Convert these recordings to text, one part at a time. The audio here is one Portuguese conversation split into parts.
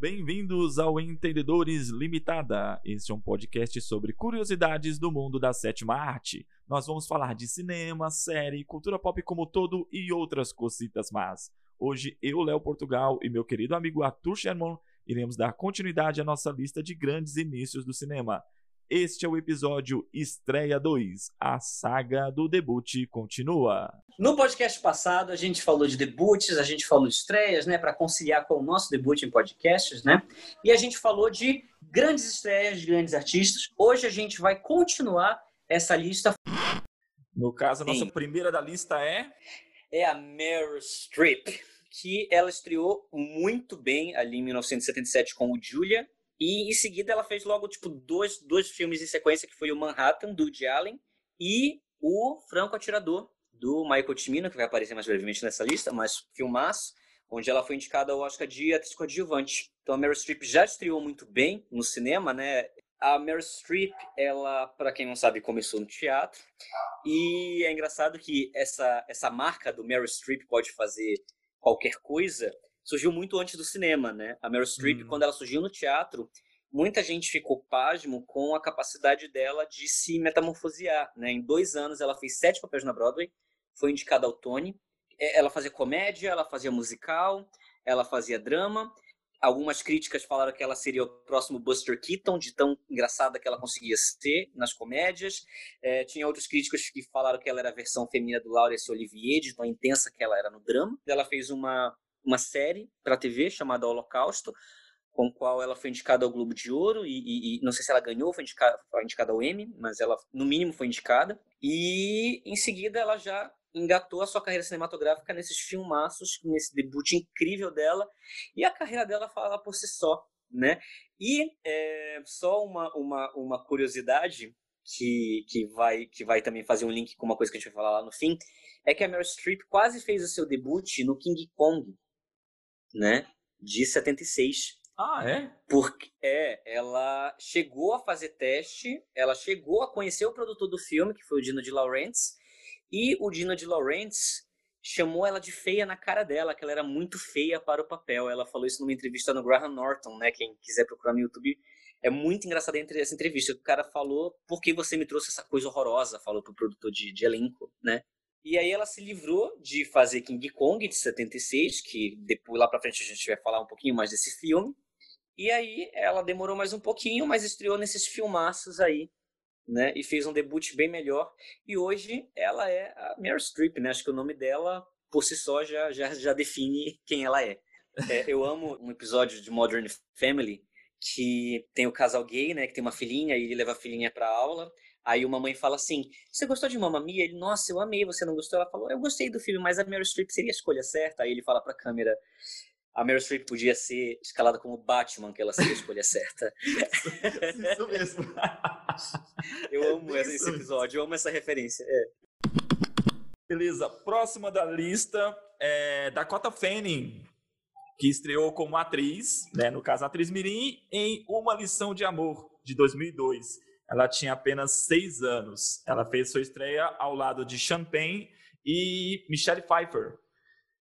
Bem-vindos ao Entendedores Limitada. Este é um podcast sobre curiosidades do mundo da sétima arte. Nós vamos falar de cinema, série, cultura pop como todo e outras cositas más. Hoje eu, Léo Portugal e meu querido amigo Arthur Sherman iremos dar continuidade à nossa lista de grandes inícios do cinema. Este é o episódio Estreia 2. A saga do debut continua. No podcast passado, a gente falou de debuts, a gente falou de estreias, né, para conciliar com o nosso debut em podcasts, né? E a gente falou de grandes estreias de grandes artistas. Hoje a gente vai continuar essa lista. No caso, a nossa Sim. primeira da lista é é a Meryl Streep, que ela estreou muito bem ali em 1977 com o Julia e em seguida ela fez logo, tipo, dois, dois filmes em sequência, que foi o Manhattan, do Woody Allen, e o Franco Atirador, do Michael Cimino, que vai aparecer mais brevemente nessa lista, mas filmaço, onde ela foi indicada ao Oscar de atriz coadjuvante. Então a Meryl Streep já estreou muito bem no cinema, né? A Meryl Streep, ela, para quem não sabe, começou no teatro. E é engraçado que essa, essa marca do Meryl Streep pode fazer qualquer coisa surgiu muito antes do cinema, né? A Meryl Streep, hum. quando ela surgiu no teatro, muita gente ficou pasmo com a capacidade dela de se metamorfosear, né? Em dois anos, ela fez sete papéis na Broadway, foi indicada ao Tony. É, ela fazia comédia, ela fazia musical, ela fazia drama. Algumas críticas falaram que ela seria o próximo Buster Keaton, de tão engraçada que ela conseguia ser nas comédias. É, tinha outros críticos que falaram que ela era a versão feminina do Laurence Olivier, de tão intensa que ela era no drama. Ela fez uma uma série para TV chamada Holocausto, com a qual ela foi indicada ao Globo de Ouro e, e, e não sei se ela ganhou, foi indicada, foi indicada ao Emmy, mas ela no mínimo foi indicada. E em seguida ela já engatou a sua carreira cinematográfica nesses filmaços, nesse debut incrível dela, e a carreira dela fala por si só, né? E é, só uma, uma, uma curiosidade que, que, vai, que vai também fazer um link com uma coisa que a gente vai falar lá no fim, é que a Meryl Streep quase fez o seu debut no King Kong, né? De 76. Ah, é? Porque é, ela chegou a fazer teste, ela chegou a conhecer o produtor do filme, que foi o Dino de Laurentiis, e o Dino de Laurentiis chamou ela de feia na cara dela, que ela era muito feia para o papel. Ela falou isso numa entrevista no Graham Norton, né? Quem quiser procurar no YouTube, é muito engraçada essa entrevista. O cara falou, por que você me trouxe essa coisa horrorosa? Falou pro produtor de, de elenco, né? E aí ela se livrou de fazer King Kong de 76, que depois lá para frente a gente vai falar um pouquinho mais desse filme. E aí ela demorou mais um pouquinho, mas estreou nesses filmaços aí, né? E fez um debut bem melhor. E hoje ela é a Meryl Streep, né? Acho que o nome dela por si só já já, já define quem ela é. é eu amo um episódio de Modern Family que tem o casal gay, né, que tem uma filhinha e ele leva a filhinha para aula. Aí uma mãe fala assim: Você gostou de Mamma Mia? Ele, nossa, eu amei, você não gostou? Ela falou: Eu gostei do filme, mas a Meryl Streep seria a escolha certa. Aí ele fala pra câmera: A Meryl Streep podia ser escalada como Batman, que ela seria a escolha certa. Isso mesmo. eu amo esse episódio, eu amo essa referência. É. Beleza, próxima da lista é Dakota Fanning, que estreou como atriz, né, no caso atriz mirim, em Uma Lição de Amor, de 2002 ela tinha apenas seis anos. Ela fez sua estreia ao lado de Champagne e Michelle Pfeiffer.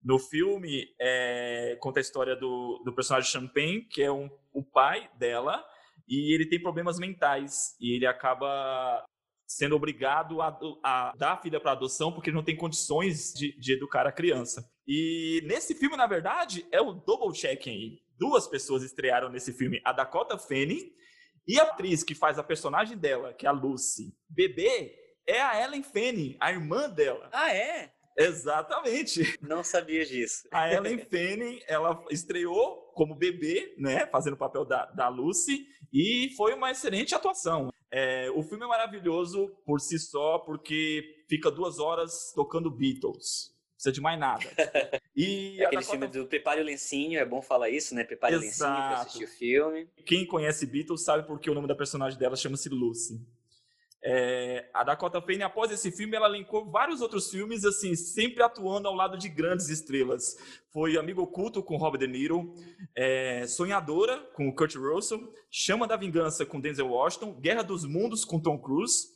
No filme, é, conta a história do, do personagem Champagne, que é um, o pai dela, e ele tem problemas mentais. E ele acaba sendo obrigado a, a dar a filha para adoção porque ele não tem condições de, de, educar a criança. E nesse filme, na verdade, é o double checking. Duas pessoas estrearam nesse filme: a Dakota Fanning e a atriz que faz a personagem dela, que é a Lucy, bebê, é a Ellen Fanning, a irmã dela. Ah, é? Exatamente. Não sabia disso. A Ellen Fanning, ela estreou como bebê, né, fazendo o papel da, da Lucy, e foi uma excelente atuação. É, o filme é maravilhoso por si só, porque fica duas horas tocando Beatles precisa de mais nada. E Aquele Dakota... filme do Prepare o Lencinho, é bom falar isso, né? Prepare Exato. o Lencinho pra assistir o filme. Quem conhece Beatles sabe porque o nome da personagem dela chama-se Lucy. É, a Dakota Fanning, após esse filme, ela linkou vários outros filmes, assim, sempre atuando ao lado de grandes estrelas. Foi Amigo Oculto com Robert De Niro, é, Sonhadora com Kurt Russell, Chama da Vingança com Denzel Washington, Guerra dos Mundos com Tom Cruise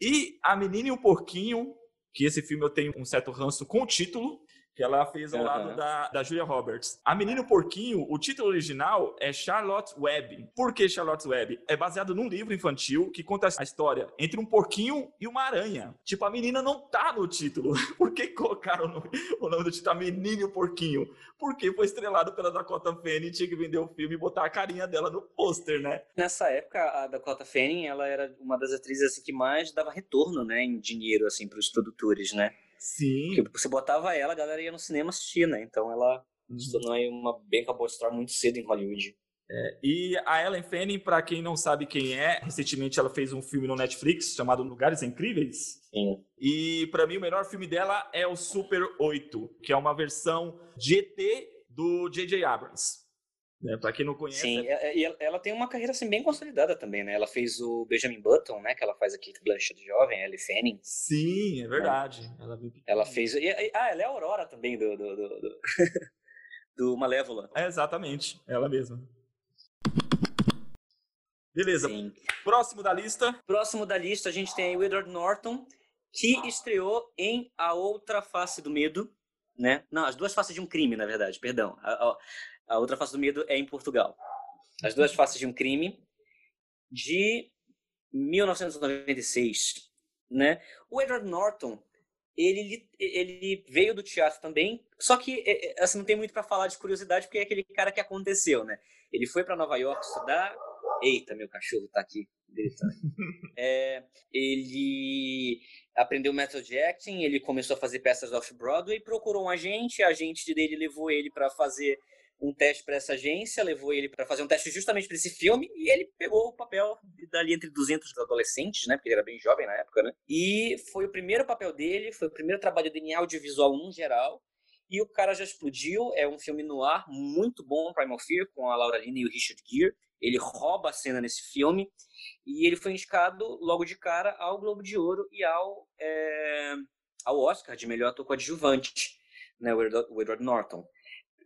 e A Menina e o Porquinho que esse filme eu tenho um certo ranço com o título, que ela fez ao uhum. lado da, da Julia Roberts. A Menino Porquinho, o título original é Charlotte Webb. Por que Charlotte Webb? É baseado num livro infantil que conta a história entre um porquinho e uma aranha. Tipo, a menina não tá no título. Por que colocaram no, o nome do título A Menina e o Porquinho? Porque foi estrelado pela Dakota Fanning, tinha que vender o filme e botar a carinha dela no pôster, né? Nessa época, a Dakota Fanning, ela era uma das atrizes assim, que mais dava retorno, né, em dinheiro, assim, para os produtores, né? Sim. Porque você botava ela, a galera ia no cinema assistir, né? Então ela uhum. se tornou aí uma bem acabou de estar muito cedo em Hollywood. É, e a Ellen Fanning, para quem não sabe quem é, recentemente ela fez um filme no Netflix chamado Lugares Incríveis. Sim. E para mim o melhor filme dela é o Super 8, que é uma versão GT do J.J. Abrams. Né? Para quem não conhece. Sim, é... e ela tem uma carreira assim, bem consolidada também, né? Ela fez o Benjamin Button, né? Que ela faz aqui Blanchett jovem, Ellie Fanning. Sim, é verdade. Né? Ela, ela fez. E, ah, ela é a Aurora também do. do, do, do... do Malévola. É, exatamente, ela mesma. Beleza. Sim. Próximo da lista. Próximo da lista, a gente tem o Edward Norton, que estreou em A Outra Face do Medo, né? Não, as duas faces de um crime, na verdade, perdão. A, a, a outra face do medo é em Portugal. As duas faces de um crime de 1996, né? O Edward Norton, ele, ele veio do teatro também, só que é, é, assim, não tem muito para falar de curiosidade, porque é aquele cara que aconteceu, né? Ele foi para Nova York estudar. Eita, meu cachorro tá aqui é, ele aprendeu método de acting, ele começou a fazer peças off-Broadway, procurou um agente, a agente dele levou ele para fazer um teste para essa agência, levou ele para fazer um teste justamente para esse filme e ele pegou o papel dali entre 200 adolescentes, né? Porque ele era bem jovem na época, né? E foi o primeiro papel dele, foi o primeiro trabalho dele em audiovisual no geral. E o cara já explodiu. É um filme no ar muito bom, Primal Fear, com a Laura Linney e o Richard Gere. Ele rouba a cena nesse filme. E ele foi indicado logo de cara ao Globo de Ouro e ao, é, ao Oscar de melhor ator coadjuvante, né? O Edward Norton.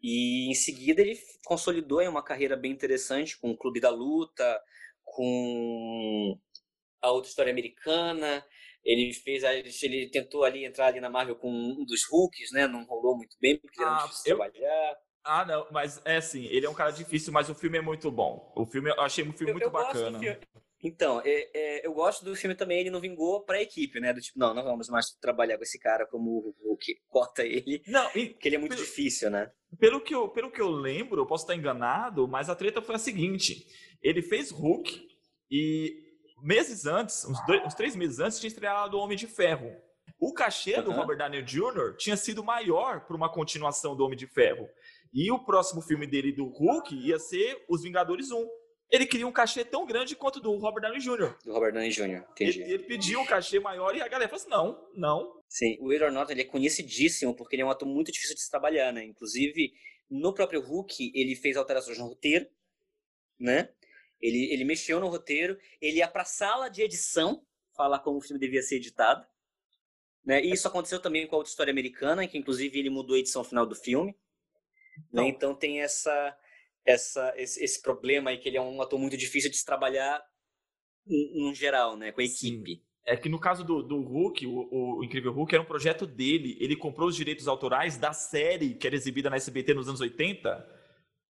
E em seguida ele consolidou uma carreira bem interessante com o Clube da Luta, com a outra história americana. Ele fez, ele tentou ali entrar ali na Marvel com um dos Hulks, né? Não rolou muito bem porque ah, era difícil eu... trabalhar. Ah, não, mas é assim, ele é um cara difícil, mas o filme é muito bom. O filme, eu achei um filme eu, muito eu bacana. Então, é, é, eu gosto do filme também, ele não vingou pra equipe, né? Do tipo, não, não vamos mais trabalhar com esse cara como o Hulk, corta ele. Não, e, porque ele é muito pelo, difícil, né? Pelo que, eu, pelo que eu lembro, eu posso estar enganado, mas a treta foi a seguinte: ele fez Hulk e meses antes, uns, dois, uns três meses antes, tinha estreado o Homem de Ferro. O cachê uhum. do Robert Downey Jr. tinha sido maior para uma continuação do Homem de Ferro. E o próximo filme dele do Hulk ia ser Os Vingadores 1 ele queria um cachê tão grande quanto do Robert Downey Jr. Do Robert Downey Jr., entendi. Ele, ele pediu um cachê maior e a galera falou assim, não, não. Sim, o Edward Norton ele é conhecidíssimo porque ele é um ator muito difícil de se trabalhar, né? Inclusive, no próprio Hulk, ele fez alterações no roteiro, né? Ele, ele mexeu no roteiro, ele ia pra sala de edição falar como o filme devia ser editado. Né? E isso aconteceu também com a outra história americana, em que inclusive ele mudou a edição final do filme. Né? Então tem essa essa, esse, esse, problema aí que ele é um ator muito difícil de se trabalhar no geral, né, com a equipe. Sim. É que no caso do, do Hulk, o, o, Incrível Hulk era um projeto dele. Ele comprou os direitos autorais da série que era exibida na SBT nos anos 80.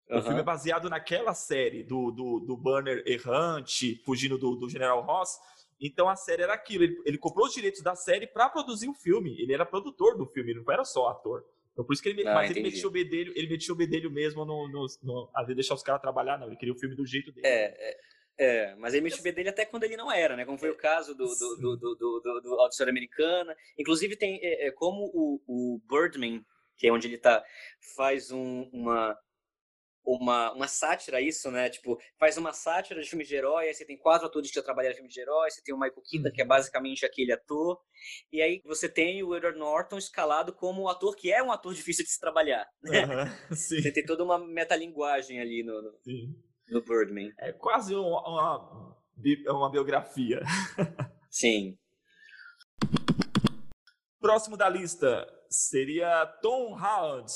Uhum. O filme é baseado naquela série do, do, do Banner errante, fugindo do, do General Ross. Então a série era aquilo. Ele, ele comprou os direitos da série para produzir o filme. Ele era produtor do filme, ele não era só ator. Então por isso que ele, ah, mas ele metia o bedelho, ele metia o bedelho mesmo no, no, no às vezes deixar os caras trabalhar, não, ele queria o filme do jeito dele. É, é, é mas ele metia o bedelho até quando ele não era, né? Como foi o caso do, do, do, do, do, do, do Auditório Americana. Inclusive tem, é, é, como o, o Birdman, que é onde ele tá, faz um, uma uma, uma sátira isso, né? Tipo, faz uma sátira de filme de herói, aí você tem quatro atores que já trabalharam em filme de herói, você tem o Michael Keaton, que é uhum. basicamente aquele ator, e aí você tem o Edward Norton escalado como um ator que é um ator difícil de se trabalhar, né? Você tem toda uma metalinguagem ali no, no, no Birdman. É quase uma, uma, uma biografia. Sim. Próximo da lista seria Tom Holland,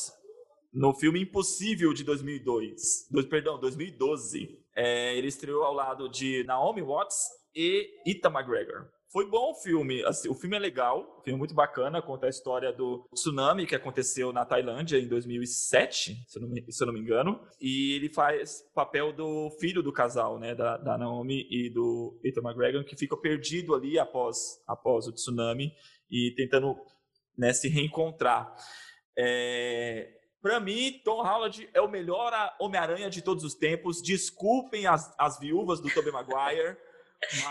no filme Impossível de 2002, dois, perdão, 2012. É, ele estreou ao lado de Naomi Watts e Ita McGregor. Foi bom o filme. Assim, o filme é legal, o filme é muito bacana, conta a história do tsunami que aconteceu na Tailândia em 2007, se eu não me, se eu não me engano. E ele faz papel do filho do casal, né, da, da Naomi e do Ethan McGregor, que fica perdido ali após, após o tsunami e tentando né, se reencontrar. É, para mim, Tom Holland é o melhor Homem-Aranha de todos os tempos. Desculpem as, as viúvas do Tobey Maguire.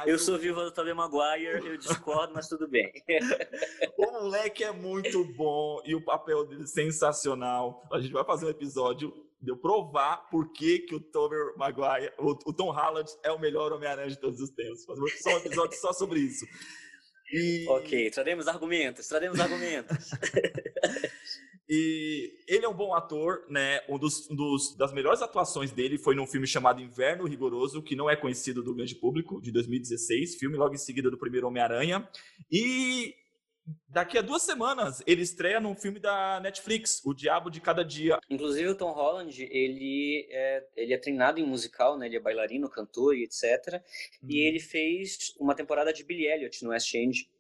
eu sou viúva do Tobey Maguire, eu discordo, mas tudo bem. o moleque é muito bom e o papel dele é sensacional. A gente vai fazer um episódio de eu provar por que, que o Tobey Maguire, o, o Tom Holland é o melhor Homem-Aranha de todos os tempos. Fazer um episódio só sobre isso. E... Ok, traremos argumentos, traremos argumentos. E ele é um bom ator, né? Um dos, um dos, das melhores atuações dele foi num filme chamado Inverno Rigoroso, que não é conhecido do grande público, de 2016, filme logo em seguida do primeiro Homem-Aranha. E daqui a duas semanas ele estreia num filme da Netflix, O Diabo de Cada Dia. Inclusive o Tom Holland, ele é, ele é treinado em musical, né? Ele é bailarino, cantor e etc. Hum. E uhum. ele fez uma temporada de Billy Elliot no West End.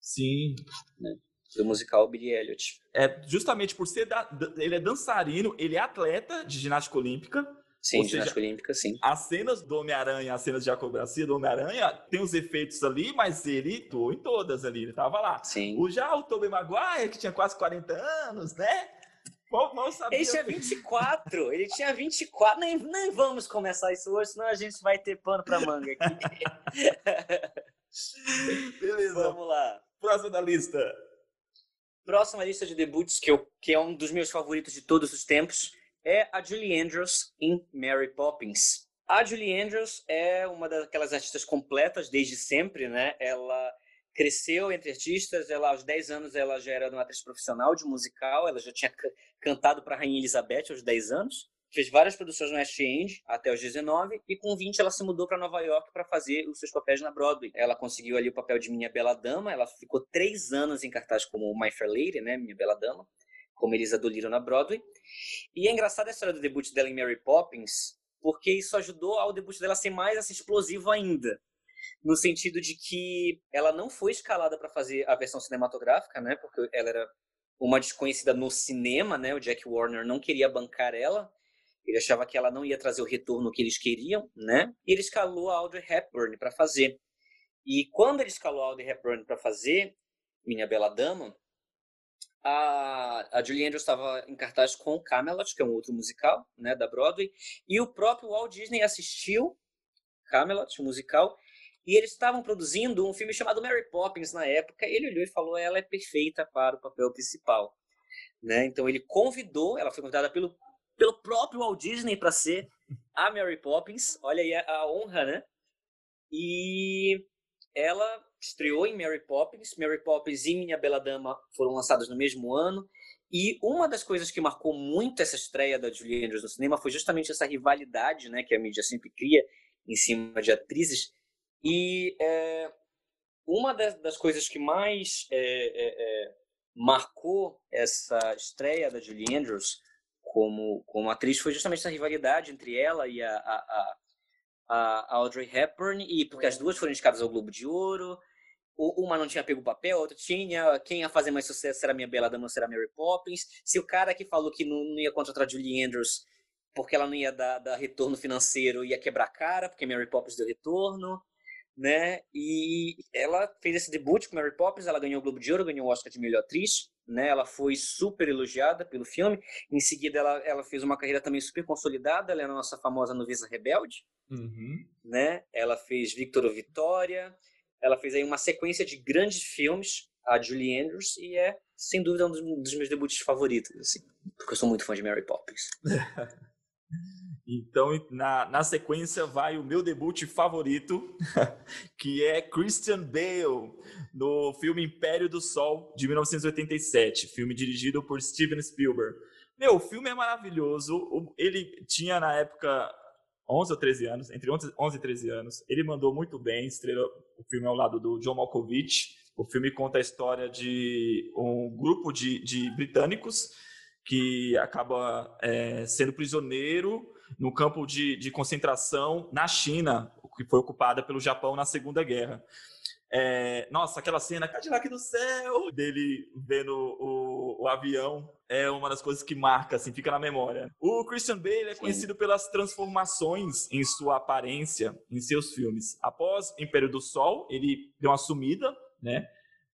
Sim. Né? Do musical Billy Elliot. É justamente por ser da, ele é dançarino, ele é atleta de ginástica olímpica. Sim, Ou ginástica seja, olímpica, sim. As cenas do Homem-Aranha, as cenas de acrobacia do Homem-Aranha, tem os efeitos ali, mas ele atuou em todas ali, ele tava lá. Sim. O já o Tobey Maguire, que tinha quase 40 anos, né? Mal, sabia. Ele tinha 24, ele tinha 24. Nem, nem vamos começar isso hoje, senão a gente vai ter pano pra manga aqui. Beleza. Vamos lá. Próxima da lista. Próxima lista de debuts, que, eu, que é um dos meus favoritos de todos os tempos, é a Julie Andrews em Mary Poppins. A Julie Andrews é uma daquelas artistas completas desde sempre, né? Ela cresceu entre artistas, ela aos 10 anos ela já era uma atriz profissional de musical, ela já tinha cantado para a Rainha Elizabeth aos 10 anos fez várias produções no West End até os 19 e com 20 ela se mudou para Nova York para fazer os seus papéis na Broadway. Ela conseguiu ali o papel de Minha Bela Dama, ela ficou três anos em cartaz como My Fair Lady, né, Minha Bela Dama, como Elisa Dolittle na Broadway. E é engraçada a história do debut dela em Mary Poppins, porque isso ajudou ao debut dela ser mais assim, explosivo ainda. No sentido de que ela não foi escalada para fazer a versão cinematográfica, né? Porque ela era uma desconhecida no cinema, né? O Jack Warner não queria bancar ela. Ele achava que ela não ia trazer o retorno que eles queriam, né? E ele escalou a Audrey Hepburn para fazer. E quando ele escalou a Audrey Hepburn para fazer Minha Bela Dama, a, a Julie Andrews estava em cartaz com Camelot, que é um outro musical, né, da Broadway, e o próprio Walt Disney assistiu Camelot, o musical, e eles estavam produzindo um filme chamado Mary Poppins na época, ele olhou e falou: ela é perfeita para o papel principal. Né? Então ele convidou, ela foi convidada pelo pelo próprio Walt Disney para ser a Mary Poppins. Olha aí a, honra, né? E ela estreou em Mary Poppins. Mary Poppins e Minha Bela Dama foram lançadas no mesmo ano. E uma das coisas que marcou muito essa estreia da Julie Andrews no cinema foi justamente essa rivalidade, né, que a mídia sempre cria em cima de atrizes. E é, uma das, das, coisas que mais é, é, é marcou essa estreia da Julie Andrews como, como atriz foi justamente essa rivalidade entre ela e a, a, a, Audrey Hepburn, e porque as duas foram indicadas ao Globo de Ouro. Uma não tinha pego o papel, a outra tinha. Quem ia fazer mais sucesso era Minha Bela Dama, será Mary Poppins. Se o cara que falou que não, não ia contratar Julie Andrews porque ela não ia dar, dar retorno financeiro, ia quebrar a cara, porque Mary Poppins deu retorno né? E ela fez esse debut com Mary Poppins, ela ganhou o Globo de Ouro, ganhou o Oscar de melhor atriz, né? Ela foi super elogiada pelo filme. Em seguida, ela, ela fez uma carreira também super consolidada. Ela é a nossa famosa Novisa Rebelde, uhum. né? Ela fez Victor ou Vitória. Ela fez aí uma sequência de grandes filmes, a Julie Andrews, e é sem dúvida um dos, dos meus debuts favoritos, assim, porque eu sou muito fã de Mary Poppins. Então, na, na sequência, vai o meu debut favorito, que é Christian Bale, no filme Império do Sol, de 1987, filme dirigido por Steven Spielberg. Meu, o filme é maravilhoso. Ele tinha, na época, 11 ou 13 anos, entre 11 e 13 anos. Ele mandou muito bem, estrelou o filme ao lado do John Malkovich. O filme conta a história de um grupo de, de britânicos que acaba é, sendo prisioneiro no campo de, de concentração na China, que foi ocupada pelo Japão na Segunda Guerra. É, nossa, aquela cena, Cadillac do céu, dele vendo o, o, avião, é uma das coisas que marca, assim, fica na memória. O Christian Bale é Sim. conhecido pelas transformações em sua aparência em seus filmes. Após Império do Sol, ele deu uma sumida, né?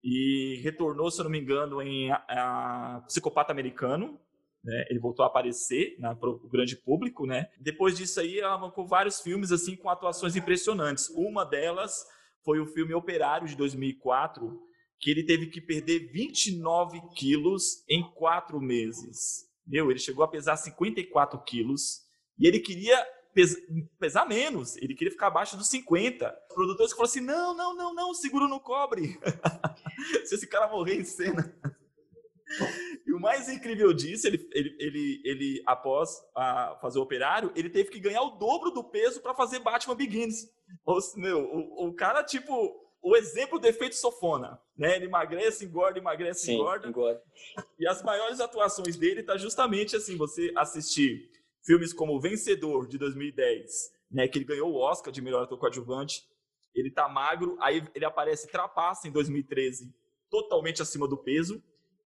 E retornou, se eu não me engano, em a, a Psicopata Americano, né? Ele voltou a aparecer para o grande público, né? Depois disso aí, ela marcou vários filmes assim com atuações impressionantes. Uma delas foi o filme Operário de 2004, que ele teve que perder 29 quilos em quatro meses. Meu, ele chegou a pesar 54 quilos e ele queria pesar menos, ele queria ficar abaixo dos 50. Os produtores falaram assim: não, não, não, não, seguro no cobre. Se esse cara morrer em cena. O mais incrível disso, ele, ele, ele, ele após a fazer o operário, ele teve que ganhar o dobro do peso para fazer Batman Begins. Ou, meu, o, o cara, tipo, o exemplo do efeito sofona, né? Ele emagrece, engorda, emagrece, Sim, engorda. engorda. E as maiores atuações dele tá justamente assim, você assistir filmes como O Vencedor de 2010, né, que ele ganhou o Oscar de melhor ator coadjuvante. Ele tá magro, aí ele aparece Trapaça em 2013, totalmente acima do peso.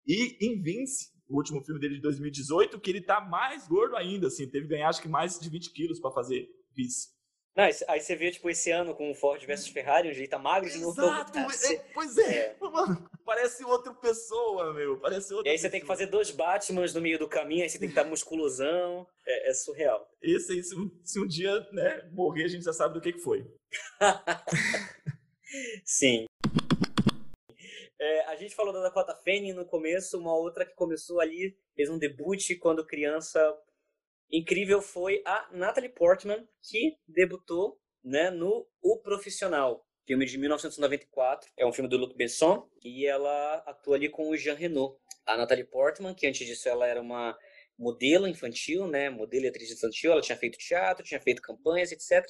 E em Vince, o último filme dele de 2018, que ele tá mais gordo ainda, assim, teve que ganhar acho que mais de 20 quilos para fazer Vince. Não, aí você vê, tipo, esse ano com o Ford versus Ferrari, onde ele tá magro de novo. Exato, é, pois é, é. Mano, parece outra pessoa, meu, parece outra E aí você tem que fazer dois Batmans no meio do caminho, aí você tem que estar tá musculosão, é, é, surreal. Esse aí, se, se um dia, né, morrer, a gente já sabe do que que foi. Sim. É, a gente falou da Dakota Fanning no começo, uma outra que começou ali, fez um debut quando criança incrível foi a Natalie Portman, que debutou né, no O Profissional, filme de 1994. É um filme do Luc Besson e ela atua ali com o Jean Reno. A Natalie Portman, que antes disso ela era uma modelo infantil, né, modelo e atriz infantil, ela tinha feito teatro, tinha feito campanhas, etc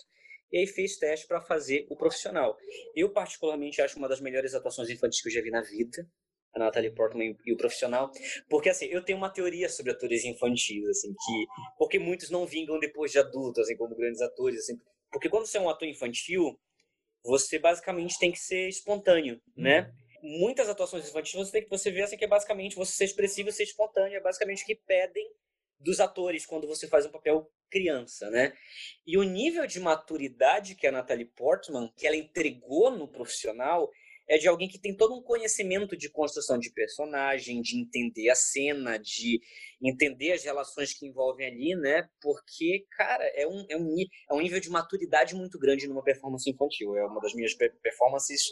e aí fez teste para fazer o profissional. Eu, particularmente, acho uma das melhores atuações infantis que eu já vi na vida, a Natalie Portman e o profissional, porque assim, eu tenho uma teoria sobre atores infantis, assim, que porque muitos não vingam depois de adultos, assim, como grandes atores, assim, porque quando você é um ator infantil, você basicamente tem que ser espontâneo, né? Uhum. Muitas atuações infantis você tem que você vê assim que é basicamente você ser expressivo ser espontâneo, é basicamente o que pedem dos atores quando você faz um papel criança, né? E o nível de maturidade que a Natalie Portman, que ela entregou no profissional, é de alguém que tem todo um conhecimento de construção de personagem, de entender a cena, de entender as relações que envolvem ali, né? Porque, cara, é um, é um, é um nível de maturidade muito grande numa performance infantil. É uma das minhas performances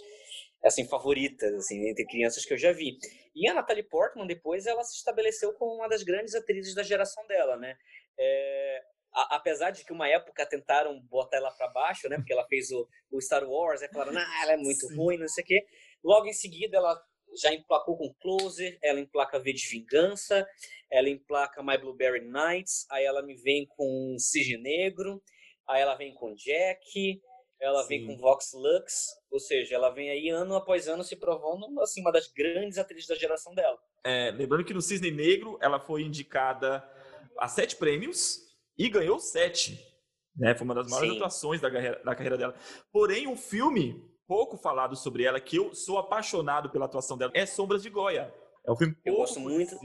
assim favoritas assim entre crianças que eu já vi. E a Natalie Portman depois ela se estabeleceu como uma das grandes atrizes da geração dela, né? É, a, apesar de que uma época tentaram botar ela para baixo, né? Porque ela fez o, o Star Wars, aí falaram, ah, ela é muito Sim. ruim, não sei o quê. Logo em seguida ela já emplacou com Closer, ela emplaca V de Vingança, ela emplaca My Blueberry Nights, aí ela me vem com Cisne Negro, aí ela vem com Jack, ela Sim. vem com Vox Lux, ou seja, ela vem aí ano após ano se provando assim, uma das grandes atrizes da geração dela. É, lembrando que no Cisne Negro ela foi indicada a sete prêmios e ganhou sete. Né? Foi uma das maiores Sim. atuações da carreira, da carreira dela. Porém, um filme pouco falado sobre ela, que eu sou apaixonado pela atuação dela, é Sombras de Goya. É um filme pouco Eu gosto muito.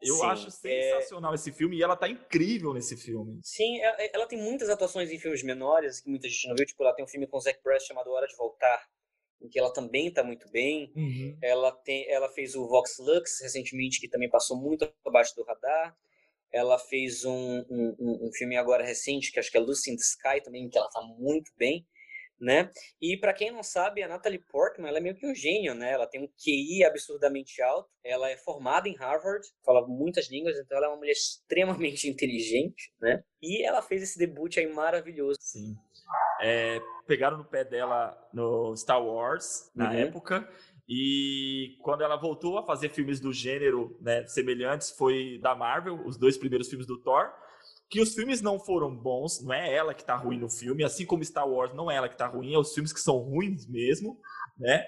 Eu Sim, acho é sensacional é... esse filme e ela tá incrível nesse filme. Sim, é, é, ela tem muitas atuações em filmes menores que muita gente não viu. Tipo, ela tem um filme com Zac Braff chamado Hora de Voltar, em que ela também tá muito bem. Uhum. Ela, tem, ela fez o Vox Lux recentemente, que também passou muito abaixo do radar. Ela fez um, um, um filme agora recente, que acho que é Lucy in the Sky também, que ela tá muito bem né? E para quem não sabe, a Natalie Portman, ela é meio que um gênio, né? Ela tem um QI absurdamente alto, ela é formada em Harvard, fala muitas línguas, então ela é uma mulher extremamente inteligente, né? E ela fez esse debut aí maravilhoso. Sim. É, pegaram no pé dela no Star Wars, na uhum. época, e quando ela voltou a fazer filmes do gênero né, semelhantes, foi da Marvel, os dois primeiros filmes do Thor, que os filmes não foram bons, não é ela que tá ruim no filme, assim como Star Wars não é ela que tá ruim, é os filmes que são ruins mesmo, né?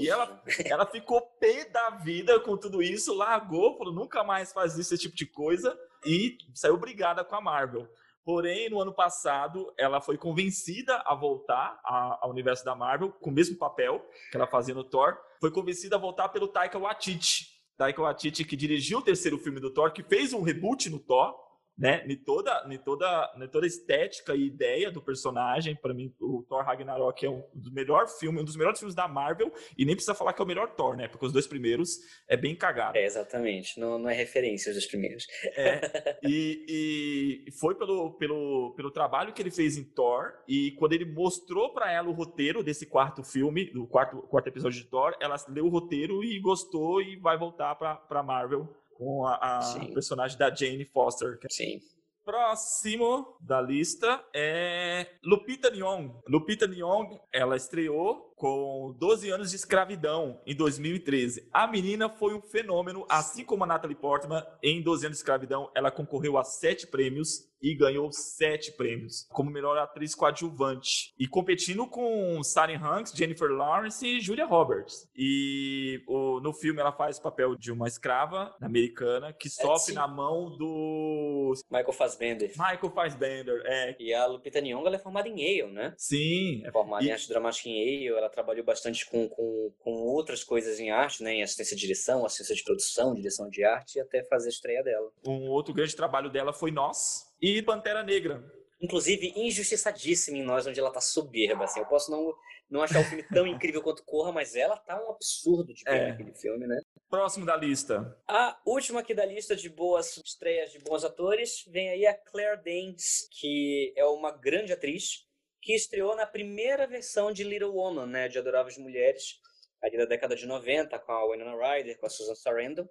E ela, ela ficou pé da vida com tudo isso, largou, falou, nunca mais faz esse tipo de coisa e saiu brigada com a Marvel. Porém, no ano passado, ela foi convencida a voltar ao universo da Marvel com o mesmo papel que ela fazia no Thor. Foi convencida a voltar pelo Taika Waititi. Taika Waititi, que dirigiu o terceiro filme do Thor, que fez um reboot no Thor, né, em toda, em toda, em toda a estética e ideia do personagem. Para mim, o Thor Ragnarok é um dos melhores filmes, um dos melhores filmes da Marvel, e nem precisa falar que é o melhor Thor, né? Porque os dois primeiros é bem cagado. É, exatamente. Não, não é referência os dois primeiros. É, e, e foi pelo, pelo, pelo trabalho que ele fez em Thor, e quando ele mostrou para ela o roteiro desse quarto filme, do quarto, quarto episódio de Thor, ela leu o roteiro e gostou e vai voltar para Marvel com a, a personagem da Jane Foster. É Sim. Próximo da lista é Lupita Nyong. Lupita Nyong, ela estreou com 12 anos de escravidão em 2013. A menina foi um fenômeno, assim como a Natalie Portman, em 12 anos de escravidão, ela concorreu a sete prêmios e ganhou sete prêmios como melhor atriz coadjuvante e competindo com Sally Hanks, Jennifer Lawrence e Julia Roberts. E o, no filme ela faz o papel de uma escrava americana que é, sofre é, na mão do Michael Fassbender. Michael Fassbender, é. E a Lupita Nyong'o ela é formada em Yale, né? Sim. É formada e... em arte dramática em Yale. Ela trabalhou bastante com, com, com outras coisas em arte, né? Em assistência de direção, assistência de produção, direção de arte e até fazer a estreia dela. Um outro grande trabalho dela foi Nós, e Pantera Negra. Inclusive, injustiçadíssima em nós, onde ela tá soberba, assim. Eu posso não, não achar o filme tão incrível quanto Corra, mas ela tá um absurdo de bem é. naquele filme, né? Próximo da lista. A última aqui da lista de boas estreias de bons atores vem aí a Claire Danes, que é uma grande atriz, que estreou na primeira versão de Little Woman, né? De Adoráveis Mulheres, ali da década de 90, com a Winona Ryder, com a Susan Sarandon.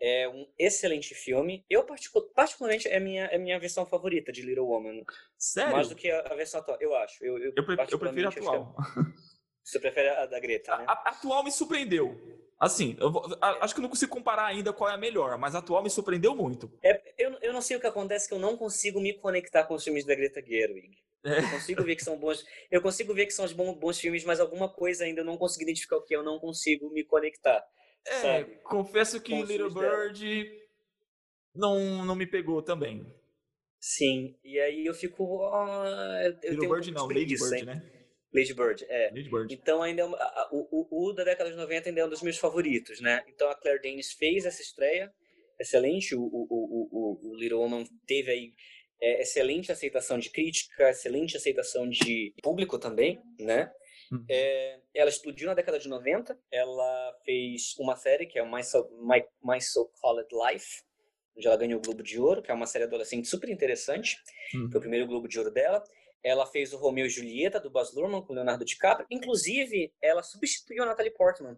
É um excelente filme. Eu, particularmente, é a minha, é minha versão favorita de Little Woman. Sério? Mais do que a, versão atual, eu acho. Eu, eu, eu, pre eu prefiro a é atual. Você prefere a da Greta, né? A, a atual me surpreendeu. Assim, eu vou, a, acho que eu não consigo comparar ainda qual é a melhor, mas a atual me surpreendeu muito. É, eu, eu não sei o que acontece, que eu não consigo me conectar com os filmes da Greta Gerwig. É. Eu consigo ver que são bons. Eu consigo ver que são os bons, bons filmes, mas alguma coisa ainda eu não consigo identificar o que é, eu não consigo me conectar. É, sabe? confesso que Little Bird não, não me pegou também. Sim, e aí eu fico. Oh, eu Little Bird um não, Lady Bird, né? Lady Bird, é. Lady Bird. Então ainda é uma, o, o, o, da década de 90 ainda é um dos meus favoritos, né? Então a Claire Danes fez essa estreia excelente, o, o, o, o Little Woman teve aí é, excelente aceitação de crítica, excelente aceitação de público também, né? Uhum. É, ela explodiu na década de 90. Ela fez uma série que é o My So, My, My so Called Life, onde ela ganhou o Globo de Ouro, que é uma série adolescente super interessante. Uhum. Foi o primeiro Globo de Ouro dela. Ela fez o Romeo e Julieta, do Baz Luhrmann, com Leonardo DiCaprio. Inclusive, ela substituiu a Natalie Portman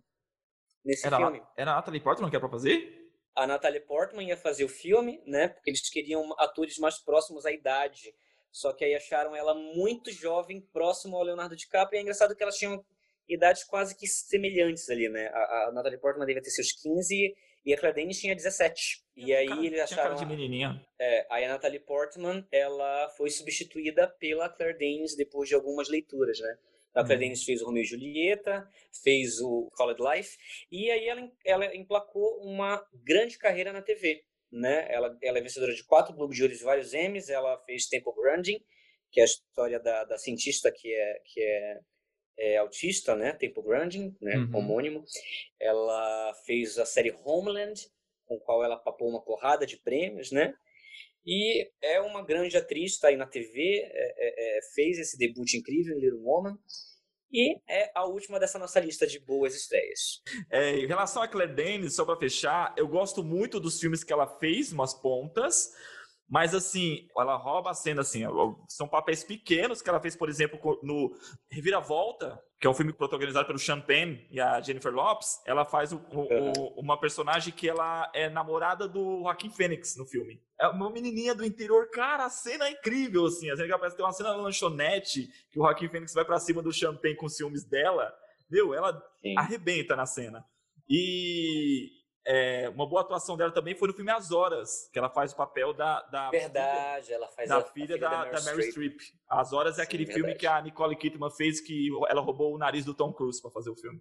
nesse era, filme. Era a Natalie Portman que era pra fazer? A Natalie Portman ia fazer o filme, né? Porque eles queriam atores mais próximos à idade só que aí acharam ela muito jovem, próximo ao Leonardo DiCaprio. E é engraçado que elas tinham idades quase que semelhantes ali, né? A, a Natalie Portman devia ter seus 15 e a Claire Danes tinha 17. E aí cara, eles acharam. de menininha. É, aí a Natalie Portman, ela foi substituída pela Claire Danes depois de algumas leituras, né? A Claire. Danes fez o Romeo e Julieta, fez o College Life, e aí ela, ela emplacou uma grande carreira na TV né? Ela, ela é vencedora de quatro Globo de Ouro e vários Emmys. Ela fez Temple Grandin, que é a história da, da cientista que é que é, é autista, né? Temple Grandin, né? Uhum. Homônimo. Ela fez a série Homeland, com qual ela papou uma porrada de prêmios, né? E é uma grande atriz, está aí na TV, é, é, é, fez esse debut incrível em Little Woman. E é a última dessa nossa lista de boas estreias. É, em relação a Claire Danes, só para fechar, eu gosto muito dos filmes que ela fez, umas pontas, mas assim, ela rouba a cena assim, são papéis pequenos que ela fez, por exemplo, no Reviravolta, que é um filme protagonizado pelo Champagne e a Jennifer Lopes, ela faz o, o, uhum. uma personagem que ela é namorada do Joaquim Fênix no filme. É uma menininha do interior, cara, a cena é incrível, assim, a cena que aparece, tem uma cena na lanchonete, que o Joaquim Fênix vai para cima do Champagne com ciúmes dela, meu, ela Sim. arrebenta na cena. E é, uma boa atuação dela também foi no filme As Horas, que ela faz o papel da. da verdade, filha, ela faz da a, filha, a filha da, da, Mary Streep. As Horas é Sim, aquele verdade. filme que a Nicole Kidman fez que ela roubou o nariz do Tom Cruise para fazer o filme.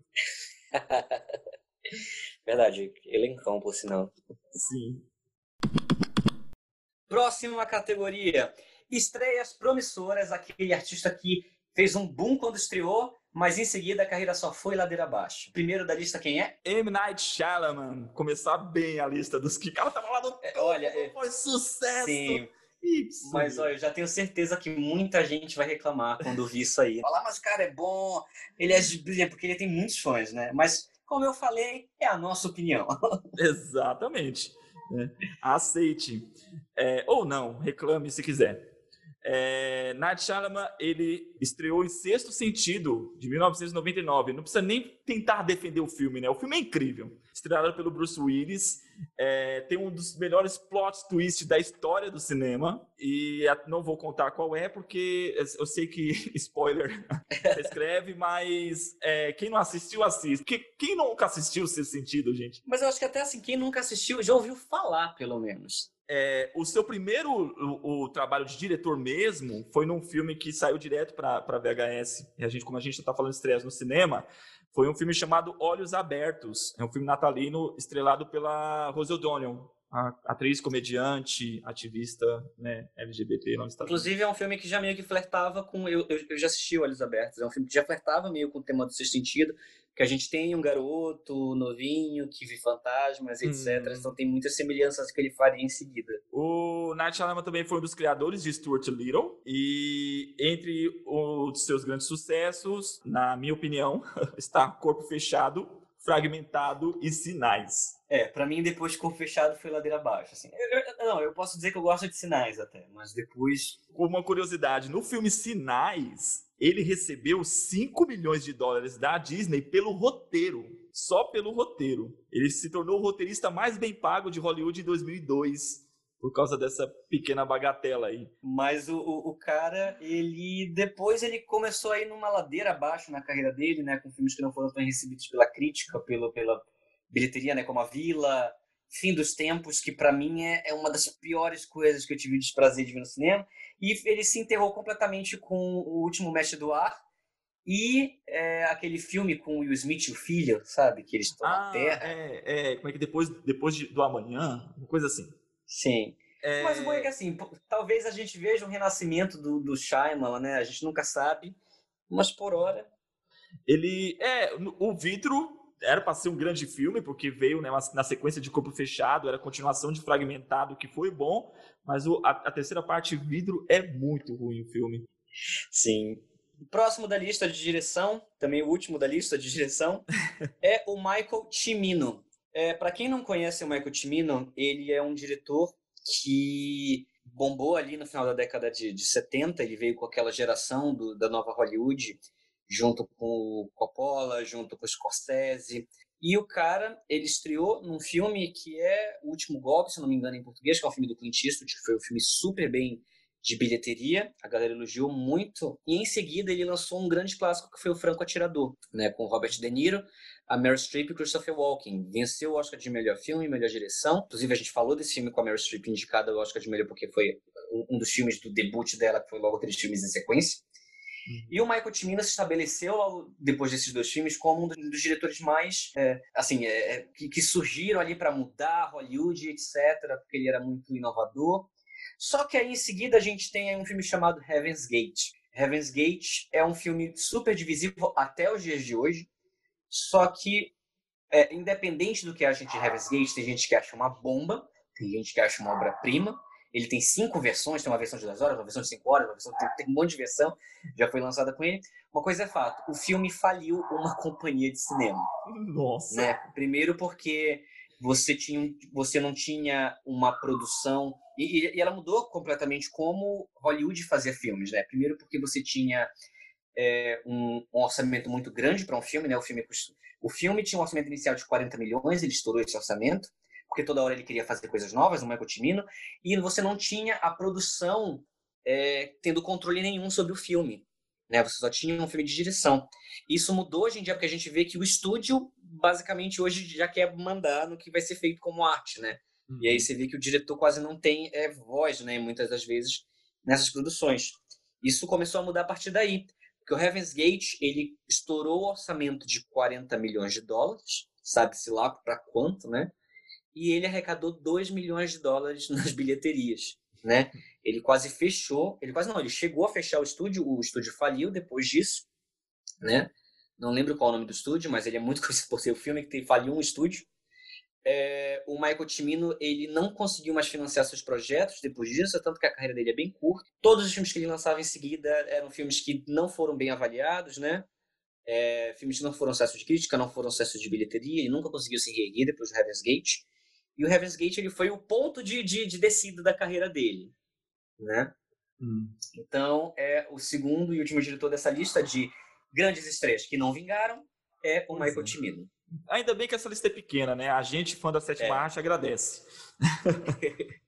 verdade, elencão, por sinal. Sim. Próxima categoria. estreias promissoras, aquele artista que fez um boom quando estreou, mas em seguida a carreira só foi ladeira abaixo. Primeiro da lista quem é? M. Night Shyamalan. Começar bem a lista dos que cara tava lá no é, Olha, é... foi sucesso. Sim. Mas olha, eu já tenho certeza que muita gente vai reclamar quando ouvir isso aí. Falar, mas o cara é bom, ele é brilhante, porque ele tem muitos fãs, né? Mas, como eu falei, é a nossa opinião. Exatamente. É. Aceite. É, ou não, reclame se quiser. É, Night Shyamalan, ele estreou em Sexto Sentido, de 1999. Não precisa nem tentar defender o filme, né? O filme é incrível. Estreado pelo Bruce Willis. É, tem um dos melhores plot twists da história do cinema. E não vou contar qual é, porque eu sei que spoiler escreve, mas é, quem não assistiu, assiste. Quem nunca assistiu Sexto Sentido, gente? Mas eu acho que até assim, quem nunca assistiu já ouviu falar, pelo menos. É, o seu primeiro o, o, trabalho de diretor mesmo foi num filme que saiu direto para VHS. E a gente, como a gente está falando de estreias no cinema, foi um filme chamado Olhos Abertos. É um filme natalino estrelado pela Rose O'Donnell, atriz, comediante, ativista, né, LGBT nos Estados Inclusive, é um filme que já meio que flertava com. Eu, eu, eu já assisti Olhos Abertos, é um filme que já flertava meio com o tema do sexto sentido, que a gente tem um garoto novinho que vê fantasmas, etc. Hum. Então tem muitas semelhanças que ele faria em seguida. O Night Shyamalan também foi um dos criadores de Stuart Little e entre os seus grandes sucessos, na minha opinião, está Corpo Fechado, Fragmentado e Sinais. É, para mim depois de Corpo Fechado foi ladeira abaixo. Assim. Eu, eu, não, eu posso dizer que eu gosto de Sinais até, mas depois. Uma curiosidade: no filme Sinais, ele recebeu 5 milhões de dólares da Disney pelo roteiro. Só pelo roteiro. Ele se tornou o roteirista mais bem pago de Hollywood em 2002 por causa dessa pequena bagatela aí. Mas o, o, cara, ele depois ele começou a ir numa ladeira abaixo na carreira dele, né, com filmes que não foram tão recebidos pela crítica, pela, pela bilheteria, né, como A Vila, Fim dos Tempos, que para mim é, é uma das piores coisas que eu tive o desprazer de ver no cinema. E ele se enterrou completamente com O Último Mestre do Ar e é, aquele filme com o Will Smith e o filho, sabe? Que eles estão ah, na Terra. É, é, como é que depois, depois de, do amanhã, uma coisa assim. Sim. É... Mas o bom é que assim, talvez a gente veja um renascimento do, do Shyamalan, né? A gente nunca sabe, mas por hora... Ele, é, o Vidro era para ser um grande filme, porque veio né, na sequência de Corpo Fechado, era continuação de Fragmentado, que foi bom, mas o, a, a, terceira parte, Vidro, é muito ruim o filme. Sim. Próximo da lista de direção, também o último da lista de direção, é o Michael Cimino. É, para quem não conhece o Michael Cimino, ele é um diretor que bombou ali no final da década de, de 70, ele veio com aquela geração do, da nova Hollywood, junto com o Coppola, junto com o Scorsese. E o cara, ele estreou num filme que é O Último Golpe, se não me engano em português, que é um filme do Clint Eastwood, que foi um filme super bem de bilheteria, a galera elogiou muito, e em seguida ele lançou um grande clássico que foi o Franco Atirador, né, com Robert De Niro, a Meryl Streep e Christopher Walken. Venceu o Oscar de melhor filme e melhor direção. Inclusive a gente falou desse filme com a Meryl Streep indicada ao Oscar de melhor porque foi um dos filmes do debut dela, que foi logo três filmes em sequência. Uhum. E o Michael Cimino se estabeleceu, depois desses dois filmes, como um dos diretores mais, é, assim, é, é que, que, surgiram ali para mudar Hollywood, etc., porque ele era muito inovador. Só que aí, em seguida, a gente tem um filme chamado Heaven's Gate. Heaven's Gate é um filme super divisível até os dias de hoje, só que, é, independente do que a gente Heaven's Gate, tem gente que acha uma bomba, tem gente que acha uma obra-prima, ele tem cinco versões, tem uma versão de 10 horas, uma versão de 5 horas, uma versão, tem, tem um monte de versão, já foi lançada com ele. Uma coisa é fato, o filme faliu uma companhia de cinema. Nossa! Né? Primeiro porque você, tinha, você não tinha uma produção... E, e ela mudou completamente como Hollywood fazia filmes, né? Primeiro porque você tinha é, um, um, orçamento muito grande para um filme, né? O filme, o filme tinha um orçamento inicial de 40 milhões, ele estourou esse orçamento porque toda hora ele queria fazer coisas novas, no Michael Cimino, e você não tinha a produção é, tendo controle nenhum sobre o filme. Né? Você só tinha um filme de direção. Isso mudou hoje em dia, porque a gente vê que o estúdio, basicamente, hoje já quer mandar no que vai ser feito como arte, né? Uhum. E aí você vê que o diretor quase não tem é, voz, né? Muitas das vezes, nessas produções. Isso começou a mudar a partir daí. Porque o Heaven's Gate, ele estourou o orçamento de 40 milhões de dólares, sabe-se lá para quanto, né? e ele arrecadou 2 milhões de dólares nas bilheterias. né? Ele quase fechou, ele quase não, ele chegou a fechar o estúdio, o estúdio faliu depois disso, né? Não lembro qual é o nome do estúdio, mas ele é muito conhecido por ser o filme que faliu um estúdio. É, o Michael Cimino ele não conseguiu mais financiar seus projetos depois disso, tanto que a carreira dele é bem curta. Todos os filmes que ele lançava em seguida eram filmes que não foram bem avaliados, né? É, filmes que não foram sucesso de crítica, não foram sucesso de bilheteria, ele nunca conseguiu se reerguer depois do Heaven's Gate. E o Heaven's Gate ele foi o ponto de, de, de descida da carreira dele, né? Hum. Então, é o segundo e último diretor dessa lista de grandes estreias que não vingaram é o Michael é. Cimino. Ainda bem que essa lista é pequena, né? A gente, fã da sétima é. arte, agradece.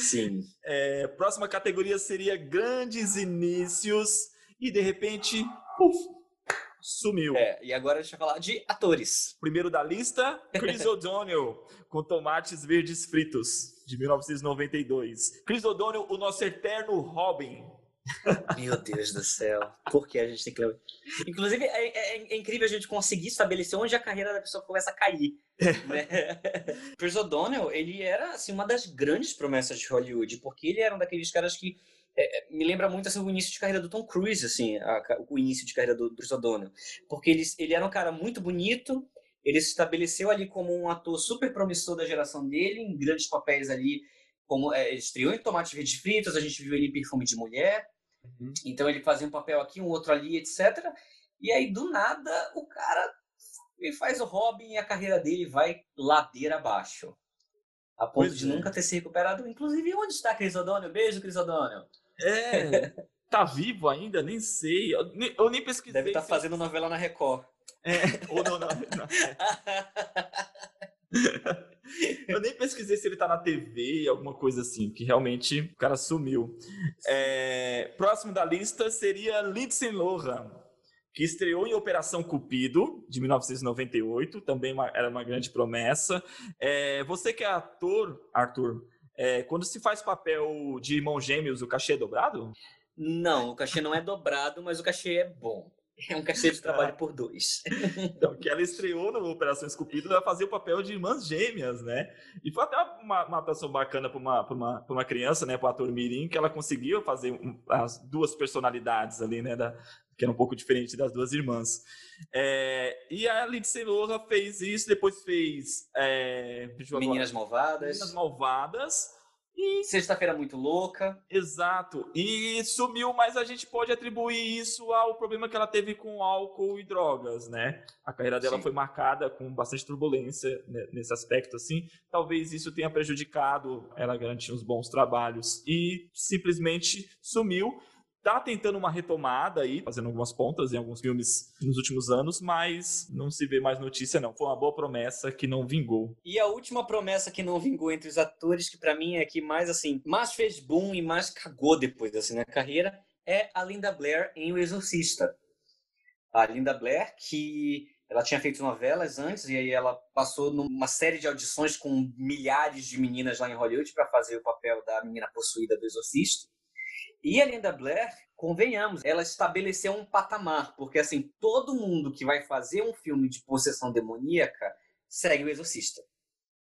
Sim. É, próxima categoria seria grandes inícios e de repente, puf, sumiu. É, e agora deixa eu falar de atores. Primeiro da lista, Chris O'Donnell, com Tomates Verdes Fritos, de 1992. Chris O'Donnell, o nosso eterno Robin. Meu Deus do céu. Por que a gente tem que levar? Inclusive, é, é, é, incrível a gente conseguir estabelecer onde a carreira da pessoa começa a cair. Né? Chris O'Donnell, ele era assim, uma das grandes promessas de Hollywood, porque ele era um daqueles caras que é, é, me lembra muito assim, o início de carreira do Tom Cruise, assim, a, o início de carreira do Chris O'Donnell. Porque ele, ele era um cara muito bonito, ele se estabeleceu ali como um ator super promissor da geração dele, em grandes papéis ali, como é, estreou em Tomate Verde Fritos, a gente viu ele em Perfume de Mulher, Uhum. Então ele fazia um papel aqui, um outro ali, etc. E aí, do nada, o cara ele faz o Robin e a carreira dele vai ladeira abaixo. A ponto pois de é. nunca ter se recuperado. Inclusive, onde está Chris O'Donnell? Beijo, Chris O'Donnell. É, tá vivo ainda? Nem sei. Eu nem, eu nem pesquisei. Deve estar tá fazendo novela na Record. É, ou não, não. não. Eu nem pesquisei se ele tá na TV, alguma coisa assim, que realmente o cara sumiu. É, próximo da lista seria Lindsay Lohan, que estreou em Operação Cupido, de 1998, também uma, era uma grande promessa. É, você que é ator, Arthur, é, quando se faz papel de irmão gêmeos, o cachê é dobrado? Não, o cachê não é dobrado, mas o cachê é bom. É um cachê de trabalho por dois. Então, que ela estreou no Operação Esculpido, ela fazia o papel de irmãs gêmeas, né? E foi até uma, uma atuação bacana para uma, uma, uma criança, né? Para o ator Mirim, que ela conseguiu fazer um, as duas personalidades ali, né? Da, que era um pouco diferente das duas irmãs. É, e a Lindsay Lohan fez isso, depois fez... É, Meninas Malvadas. Meninas Malvadas sexta-feira muito louca. Exato. E sumiu, mas a gente pode atribuir isso ao problema que ela teve com álcool e drogas, né? A carreira dela Sim. foi marcada com bastante turbulência nesse aspecto, assim. Talvez isso tenha prejudicado ela garantir uns bons trabalhos. E simplesmente sumiu tá tentando uma retomada aí, fazendo algumas pontas em alguns filmes nos últimos anos, mas não se vê mais notícia não. Foi uma boa promessa que não vingou. E a última promessa que não vingou entre os atores, que para mim é que mais assim, mais fez boom e mais cagou depois assim na carreira, é a Linda Blair em O Exorcista. A Linda Blair que ela tinha feito novelas antes e aí ela passou numa série de audições com milhares de meninas lá em Hollywood para fazer o papel da menina possuída do Exorcista. E a Linda Blair, convenhamos, ela estabeleceu um patamar, porque assim, todo mundo que vai fazer um filme de possessão demoníaca segue o Exorcista.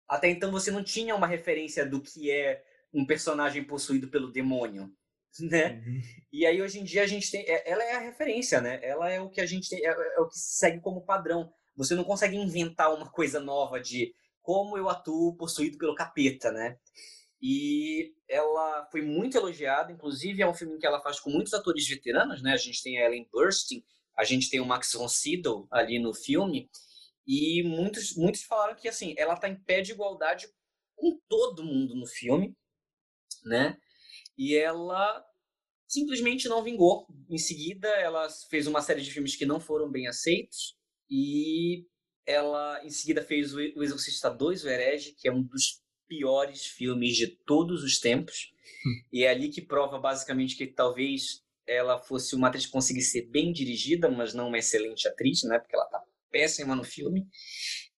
Até então você não tinha uma referência do que é um personagem possuído pelo demônio, né? Uhum. E aí hoje em dia a gente tem, é, ela é a referência, né? Ela é o que a gente tem, é, é o que segue como padrão. Você não consegue inventar uma coisa nova de como eu atuo possuído pelo capeta, né? E ela foi muito elogiada, inclusive é um filme que ela faz com muitos atores veteranos, né? A gente tem a Ellen Burstyn, a gente tem o Max von Sydow ali no filme, e muitos, muitos falaram que assim, ela está em pé de igualdade com todo mundo no filme, né? E ela simplesmente não vingou. Em seguida, ela fez uma série de filmes que não foram bem aceitos e ela em seguida fez o Exorcista 2, o Herege, que é um dos piores filmes de todos os tempos. Hum. E é ali que prova basicamente que talvez ela fosse uma atriz que conseguisse ser bem dirigida, mas não uma excelente atriz, né? Porque ela tá péssima no filme.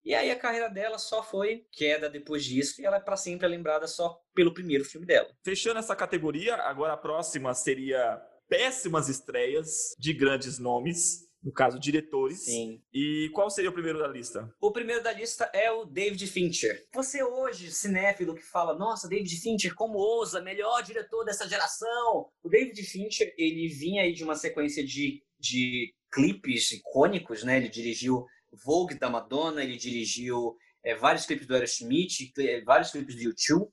E aí a carreira dela só foi queda depois disso e ela é para sempre lembrada só pelo primeiro filme dela. Fechando essa categoria, agora a próxima seria péssimas estreias de grandes nomes no caso, diretores. Sim. E qual seria o primeiro da lista? O primeiro da lista é o David Fincher. Você hoje, cinéfilo, que fala, nossa, David Fincher, como ousa, melhor diretor dessa geração. O David Fincher, ele vinha aí de uma sequência de, de clipes icônicos, né? Ele dirigiu Vogue da Madonna, ele dirigiu é, vários clipes do Aerosmith, vários clipes do YouTube.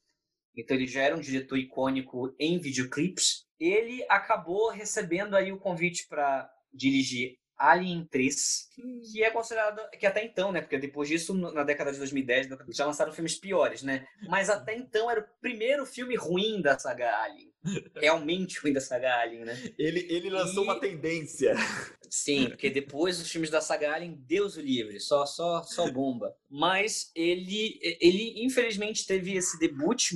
Então ele já era um diretor icônico em videoclipes. Ele acabou recebendo aí o convite para dirigir Alien 3, que é considerado que até então, né, porque depois disso na década de 2010 já lançaram filmes piores, né? Mas até então era o primeiro filme ruim da saga Alien. Realmente ruim da saga Alien, né? Ele, ele lançou e... uma tendência. Sim, porque depois os filmes da saga Alien, Deus o livre, só só só bomba. Mas ele ele infelizmente teve esse debut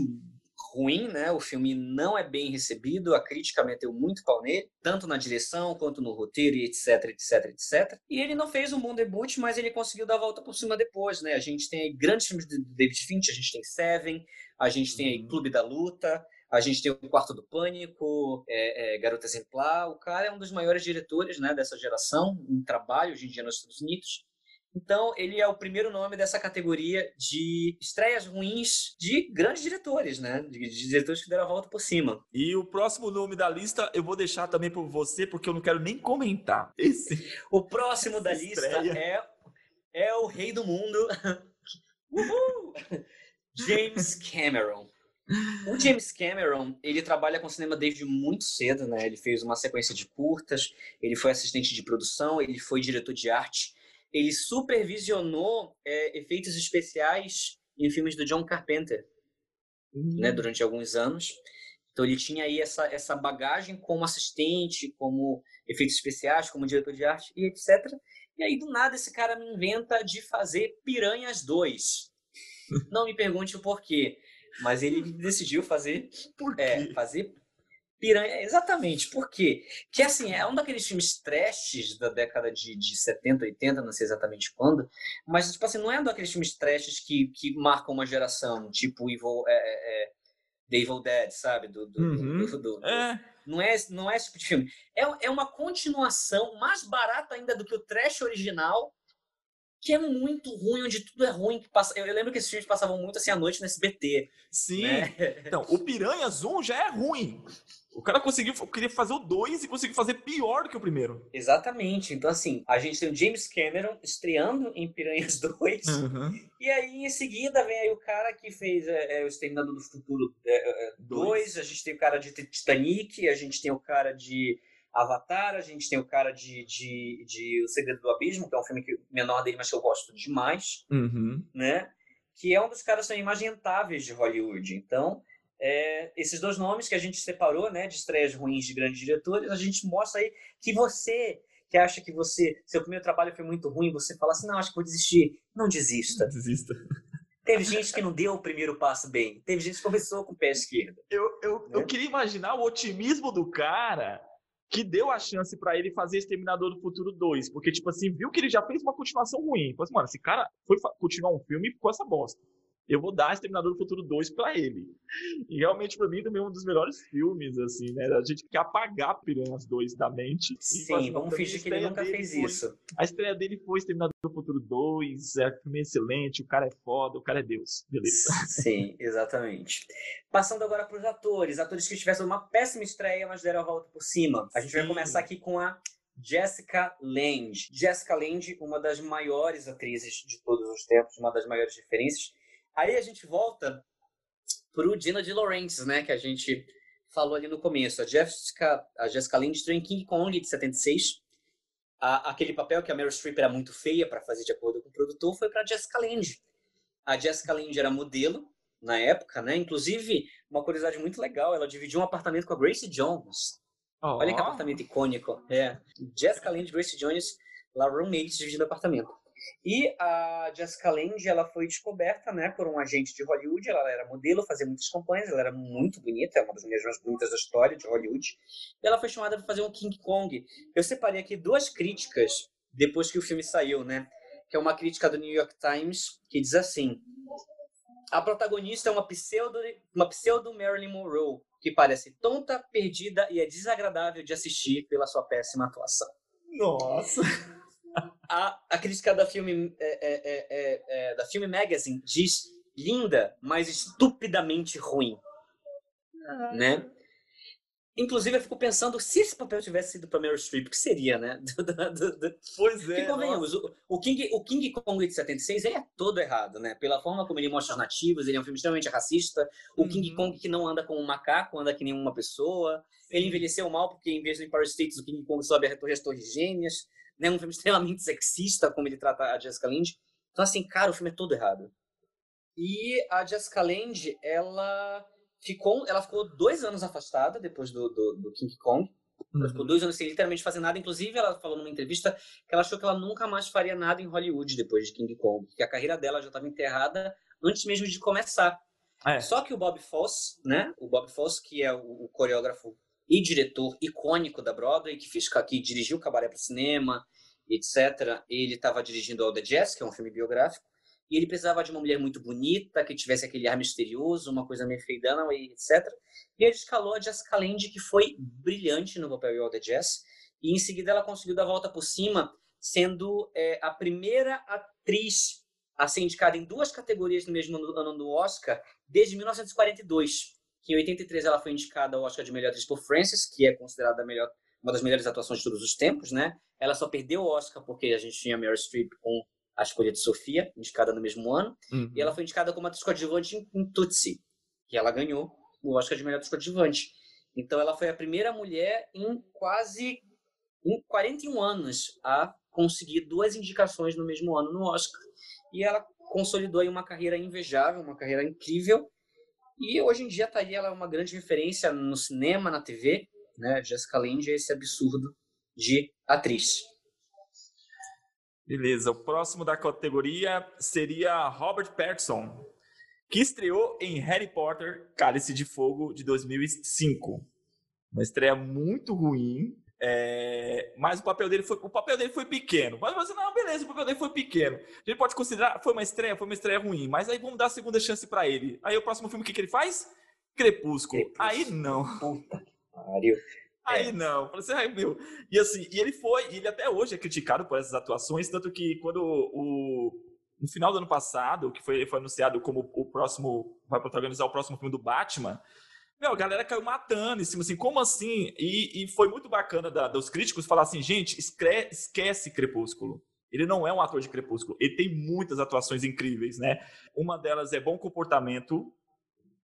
ruim, né? O filme não é bem recebido, a crítica meteu muito pau nele, tanto na direção quanto no roteiro etc, etc, etc. E ele não fez um bom debut, mas ele conseguiu dar a volta por cima depois, né? A gente tem aí grandes filmes de David Fincher, a gente tem Seven, a gente tem uhum. Clube da Luta, a gente tem o Quarto do Pânico, é, é, Garota Exemplar. O cara é um dos maiores diretores né, dessa geração, em trabalho hoje em dia nos Estados Unidos. Então, ele é o primeiro nome dessa categoria de estreias ruins de grandes diretores, né? De, de, diretores que deram a volta por cima. E o próximo nome da lista eu vou deixar também por você, porque eu não quero nem comentar. Esse. O próximo da lista é, é o Rei do Mundo. Uhul! James Cameron. O James Cameron, ele trabalha com cinema desde muito cedo, né? Ele fez uma sequência de curtas, ele foi assistente de produção, ele foi diretor de arte ele supervisionou é, efeitos especiais em filmes do John Carpenter, uhum. né, durante alguns anos. Então ele tinha aí essa, essa bagagem como assistente, como efeitos especiais, como diretor de arte e etc. E aí do nada esse cara me inventa de fazer Piranhas 2. Não me pergunte o porquê, mas ele decidiu fazer, é, fazer Piranha, exatamente. Por quê? Que assim, é um daqueles filmes trashes da década de, de 70, 80, não sei exatamente quando, mas tipo assim, não é um daqueles filmes trashes que, que marcam uma geração, tipo Evil, é, é, é The Evil Dead, sabe? Do, do, uhum. do, do é. Não, é, não é esse tipo de filme. É, é uma continuação mais barata ainda do que o trash original, que é muito ruim, onde tudo é ruim. Que passa... Eu lembro que esses filmes passavam muito assim à noite no SBT. Sim. Né? Então, o Piranhas 1 já é ruim. O cara conseguiu, queria fazer o 2 e conseguiu fazer pior do que o primeiro. Exatamente. Então, assim, a gente tem o James Cameron estreando em Piranhas 2. Uhum. E aí, em seguida, vem aí o cara que fez é, é, o Exterminador do Futuro 2. É, é a gente tem o cara de Titanic, a gente tem o cara de Avatar, a gente tem o cara de, de, de O Segredo do Abismo, que é um filme que, menor dele, mas que eu gosto demais, uhum. né? Que é um dos caras são imagentáveis de Hollywood. Então, é, esses dois nomes que a gente separou, né, de estreias ruins de grandes diretores, a gente mostra aí que você que acha que você seu primeiro trabalho foi muito ruim, você fala assim, não, acho que vou desistir. Não desista. Desista. Teve gente que não deu o primeiro passo bem. Teve gente que começou com o pé esquerdo. Eu, eu, né? eu queria imaginar o otimismo do cara que deu a chance para ele fazer Exterminador do Futuro 2. Porque, tipo assim, viu que ele já fez uma continuação ruim. Falei assim, mano, esse cara foi continuar um filme e ficou essa bosta. Eu vou dar Exterminador do Futuro 2 para ele. E realmente, para mim, também é um dos melhores filmes, assim, né? A gente quer apagar Piranhas 2 da mente. Sim, vamos fingir que ele nunca fez foi, isso. A estreia dele foi Exterminador do Futuro 2, é um filme excelente, o cara é foda, o cara é Deus. Beleza. Sim, exatamente. Passando agora para os atores. Atores que tivessem uma péssima estreia, mas deram a volta por cima. A gente Sim. vai começar aqui com a Jessica Lange. Jessica Lange, uma das maiores atrizes de todos os tempos, uma das maiores referências. Aí a gente volta pro Dina de Laurentiis, né, que a gente falou ali no começo. A Jessica, a Jessica Lange em King Kong de 76. A, aquele papel que a Meryl Streep era muito feia para fazer de acordo com o produtor foi para Jessica Lange. A Jessica Lange era modelo na época, né? Inclusive, uma curiosidade muito legal, ela dividiu um apartamento com a Grace Jones. Oh. Olha que apartamento icônico. É. Jessica Lange e Grace Jones, lá roommates dividindo apartamento. E a Jessica Lange, ela foi descoberta, né, por um agente de Hollywood. Ela era modelo, fazia muitas campanhas, ela era muito bonita, é uma das mulheres mais bonitas da história de Hollywood. E ela foi chamada para fazer um King Kong. Eu separei aqui duas críticas depois que o filme saiu, né? Que é uma crítica do New York Times que diz assim: a protagonista é uma pseudo, uma pseudo Marilyn Monroe que parece tonta, perdida e é desagradável de assistir pela sua péssima atuação. Nossa! A, a crítica da filme, é, é, é, é, da filme Magazine diz linda, mas estupidamente ruim. Ah. Né? Inclusive, eu fico pensando, se esse papel tivesse sido para Meryl Streep, o que seria, né? pois é. convenhamos, o, o, King, o King Kong de 76 ele é todo errado, né? Pela forma como ele mostra os nativos, ele é um filme extremamente racista. O uhum. King Kong que não anda como um macaco, anda que nem uma pessoa. Ele envelheceu mal porque, em vez do Empire States, o King Kong sobe a Torre das Torres Gêmeas. Né? Um filme extremamente sexista, como ele trata a Jessica Lange. Então, assim, cara, o filme é todo errado. E a Jessica Lange, ela ficou, ela ficou dois anos afastada depois do, do, do King Kong. Ela uhum. ficou dois anos sem literalmente fazer nada. Inclusive, ela falou numa entrevista que ela achou que ela nunca mais faria nada em Hollywood depois de King Kong. Que a carreira dela já estava enterrada antes mesmo de começar. É. Só que o Bob Fosse, né? O Bob Fosse, que é o, o coreógrafo e diretor icônico da Broadway, que, fez, que dirigiu o Cabaré para cinema, etc. Ele estava dirigindo All the Jazz, que é um filme biográfico e ele precisava de uma mulher muito bonita, que tivesse aquele ar misterioso, uma coisa meio feidana, etc. E ele escalou a Jessica Lange, que foi brilhante no papel de All the Jazz, e em seguida ela conseguiu dar a volta por cima, sendo é, a primeira atriz a ser indicada em duas categorias no mesmo ano do Oscar, desde 1942. Que em 83 ela foi indicada ao Oscar de melhor atriz por Frances, que é considerada melhor, uma das melhores atuações de todos os tempos, né? Ela só perdeu o Oscar porque a gente tinha Meryl Streep com a escolha de Sofia, indicada no mesmo ano, uhum. e ela foi indicada como atriz coadjuvante em, em Tutsi, que ela ganhou o Oscar de melhor atriz coadjuvante. Então ela foi a primeira mulher em quase em 41 anos a conseguir duas indicações no mesmo ano no Oscar. E ela consolidou aí uma carreira invejável, uma carreira incrível. E hoje em dia tá aí, ela é uma grande referência no cinema, na TV, né? Jessica Lange é esse absurdo de atriz. Beleza, o próximo da categoria seria Robert Pattinson, que estreou em Harry Potter Cálice de Fogo de 2005. Uma estreia muito ruim, é... mas o papel dele foi o papel dele foi pequeno. Mas você não, beleza, o papel dele foi pequeno. A gente pode considerar foi uma estreia, foi uma estreia ruim, mas aí vamos dar a segunda chance para ele. Aí o próximo filme o que, que ele faz? Crepúsculo. Crepúsculo. Aí não. Puta que pariu. Aí é. não, falei assim, ai meu. E assim, e ele foi, e ele até hoje é criticado por essas atuações, tanto que quando o. No final do ano passado, que foi, foi anunciado como o próximo. Vai protagonizar o próximo filme do Batman. Meu, a galera caiu matando em cima, assim, como assim? E, e foi muito bacana da, dos críticos falar assim, gente, escre, esquece Crepúsculo. Ele não é um ator de Crepúsculo. Ele tem muitas atuações incríveis, né? Uma delas é Bom Comportamento.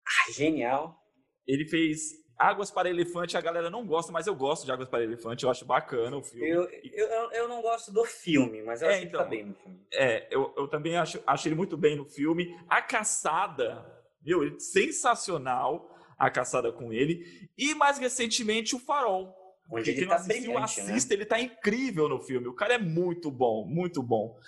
Ah, genial. Ele fez Águas para Elefante, a galera não gosta, mas eu gosto de Águas para Elefante, eu acho bacana o filme. Eu, eu, eu não gosto do filme, mas eu é, acho então, que tá então, bem no filme. É, eu, eu também acho, acho ele muito bem no filme. A Caçada, viu? Sensacional a Caçada com ele. E mais recentemente o Farol. Onde ele tá assistiu, né? assista, né? ele tá incrível no filme. O cara é muito bom, muito bom.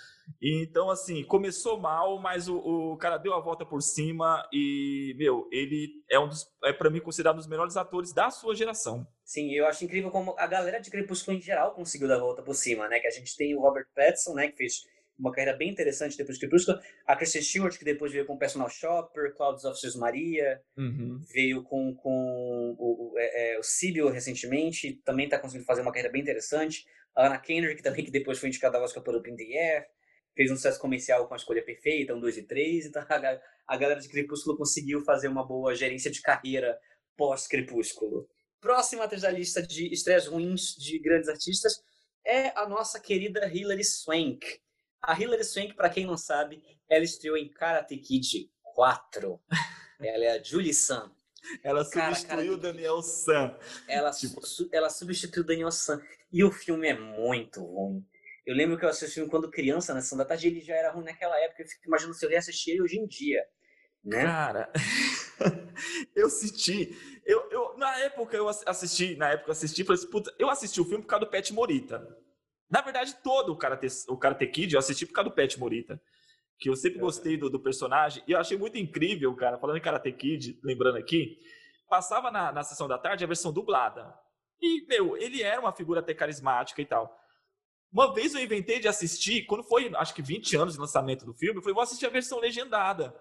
Então, assim, começou mal, mas o, o, cara deu a volta por cima e, meu, ele é um dos, é para mim considerado um dos melhores atores da sua geração. Sim, eu acho incrível como a galera de Crepúsculo em geral conseguiu dar a volta por cima, né? Que a gente tem o Robert Pattinson, né, que fez uma carreira bem interessante depois de Crepúsculo, a Kristen Stewart, que depois veio com o Personal Shopper, Clouds of Sus Maria, uhum. veio com, com o, é, é, o Sibyl recentemente, também está conseguindo fazer uma carreira bem interessante. A Anna Kendrick também, que depois foi indicada ao Oscar pelo In the Air fez um sucesso comercial com a escolha perfeita, um, dois e três, então a, a galera de Crepúsculo conseguiu fazer uma boa gerência de carreira pós-Crepúsculo. Próxima atrás da lista de estreias ruins de grandes artistas é a nossa querida Hilary Swank. A Hilary Swank, para quem não sabe, ela estreou em Karate Kid 4. ela é a Julie Sun. Ela substituiu o Daniel San. Ela, tipo... su ela substituiu o Daniel San. E o filme é muito ruim. Eu lembro que eu assisti quando criança na sessão da tarde, ele já era ruim naquela época. Eu fico imaginando se eu reassistir ele hoje em dia. Né? Cara, eu assisti. Eu, eu, na época eu assisti, na época eu assisti, falei assim, puta, eu assisti o filme por causa do Pet Morita. Na verdade, todo o Karate, o Karate Kid eu assisti por causa do Pet Morita. Que eu sempre gostei do, do personagem. E eu achei muito incrível, cara, falando em Karate Kid, lembrando aqui, passava na, na sessão da tarde a versão dublada. E, meu, ele era uma figura até carismática e tal. Uma vez eu inventei de assistir, quando foi, acho que 20 anos de lançamento do filme, eu falei, vou assistir a versão legendada.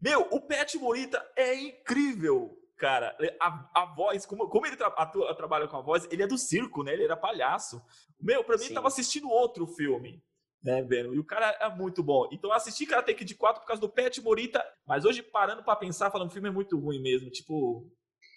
Meu, o Pet Morita é incrível. Cara. A, a voz, como, como ele tra atua, trabalha com a voz, ele é do circo, né? Ele era palhaço. Meu, pra mim, Sim. tava assistindo outro filme né, vendo? E o cara é muito bom. Então eu assisti Karate Kid 4 por causa do Pet Morita, mas hoje parando para pensar, falando, o filme é muito ruim mesmo, tipo,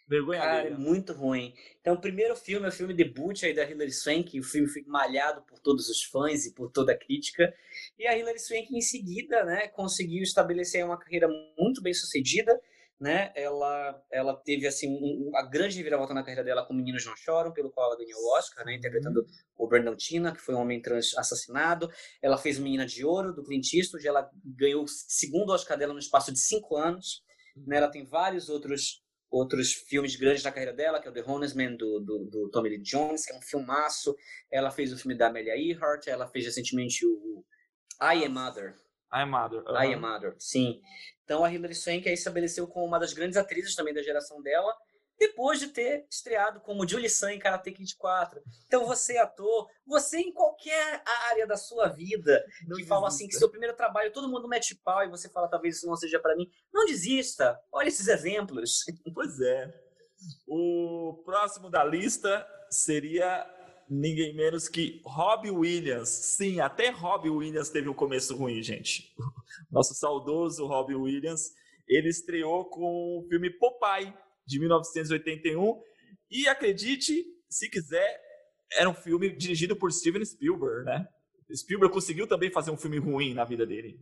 vergonha Cara, é muito ruim. Então o primeiro filme é o filme debut aí da Hilary Swank, o filme foi malhado por todos os fãs e por toda a crítica. E a Hilary Swank em seguida, né, conseguiu estabelecer uma carreira muito bem sucedida né? Ela, ela teve assim um, a grande reviravolta na carreira dela com Meninos Não Choram, pelo qual ela ganhou o Oscar, né? Interpretando uhum. o Brandon Tina, que foi um homem trans assassinado. Ela fez Menina de Ouro do Clint Eastwood. Ela ganhou o segundo Oscar dela no espaço de cinco anos. Né? Ela tem vários outros outros filmes grandes na carreira dela, que é o The Honest Man do, do, do Tommy Lee Jones, que é um filmaço. Ela fez o filme da Amelia Earhart. Ela fez recentemente o I Am Mother. I Am Mother. Uh -huh. I Am Mother, sim. Então a Hilary Swank aí estabeleceu como uma das grandes atrizes também da geração dela, depois de ter estreado como Julie San em Karate Kid 4. Então você ator, você em qualquer área da sua vida não que fala assim que seu primeiro trabalho todo mundo mete pau e você fala talvez isso não seja para mim, não desista. Olha esses exemplos. Pois é. O próximo da lista seria ninguém menos que Robbie Williams. Sim, até Robbie Williams teve um começo ruim, gente. Nosso saudoso Robbie Williams, ele estreou com o filme Popeye, de 1981. E acredite, se quiser, era um filme dirigido por Steven Spielberg, né? Spielberg conseguiu também fazer um filme ruim na vida dele.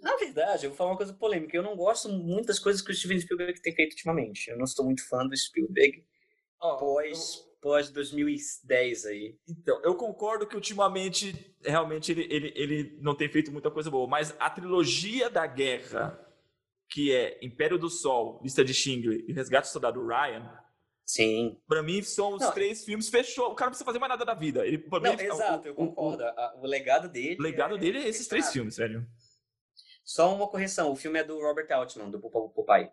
Na verdade, eu vou falar uma coisa polêmica. Eu não gosto muito das coisas que o Steven Spielberg tem feito ultimamente. Eu não sou muito fã do Spielberg. Oh, pós pós 2010 aí. Então, eu concordo que ultimamente, realmente, ele, ele, ele não tem feito muita coisa boa, mas a trilogia da guerra, que é Império do Sol, Lista de Schindler e Resgate do Soldado Ryan, Sim. Pra mim, são os não, três filmes, fechou. O cara não precisa fazer mais nada da vida. Ele, não, mim, exato, o, eu concordo. O, o, legado dele. O legado é, dele é esses três filmes, velho. Só uma correção: o filme é do Robert Altman, do Popeye.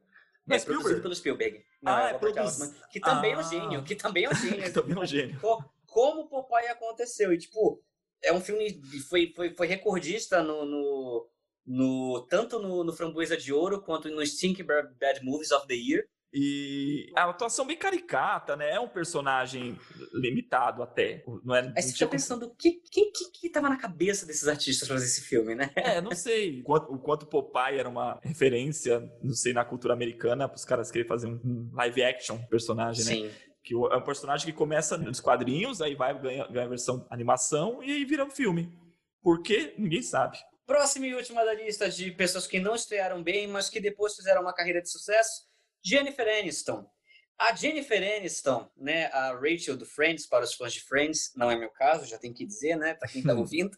É, é produzido pelo Spielberg. Não, ah, é, é produz... que também ah. é um gênio, que também é um gênio. que também é um gênio. Como Popeye aconteceu. E, tipo, é um filme foi, foi, foi recordista no, no, no tanto no, no Framboesa de Ouro quanto no Stink Bad Movies of the Year. E a atuação bem caricata, né? É um personagem limitado até. Não é, Aí você fica pensando, o que, que, que, tava na cabeça desses artistas fazer esse filme, né? É, não sei. O quanto, o quanto Popeye era uma referência, não sei, na cultura americana, para os caras querem fazer um live action personagem, né? Sim. Que é um personagem que começa nos quadrinhos, aí vai ganhar, ganha a versão animação e aí vira um filme. Por quê? Ninguém sabe. Próxima e última da lista de pessoas que não estrearam bem, mas que depois fizeram uma carreira de sucesso Jennifer Aniston. A Jennifer Aniston, né, a Rachel do Friends, para os fãs de Friends, não é meu caso, já tem que dizer, né, para quem está ouvindo,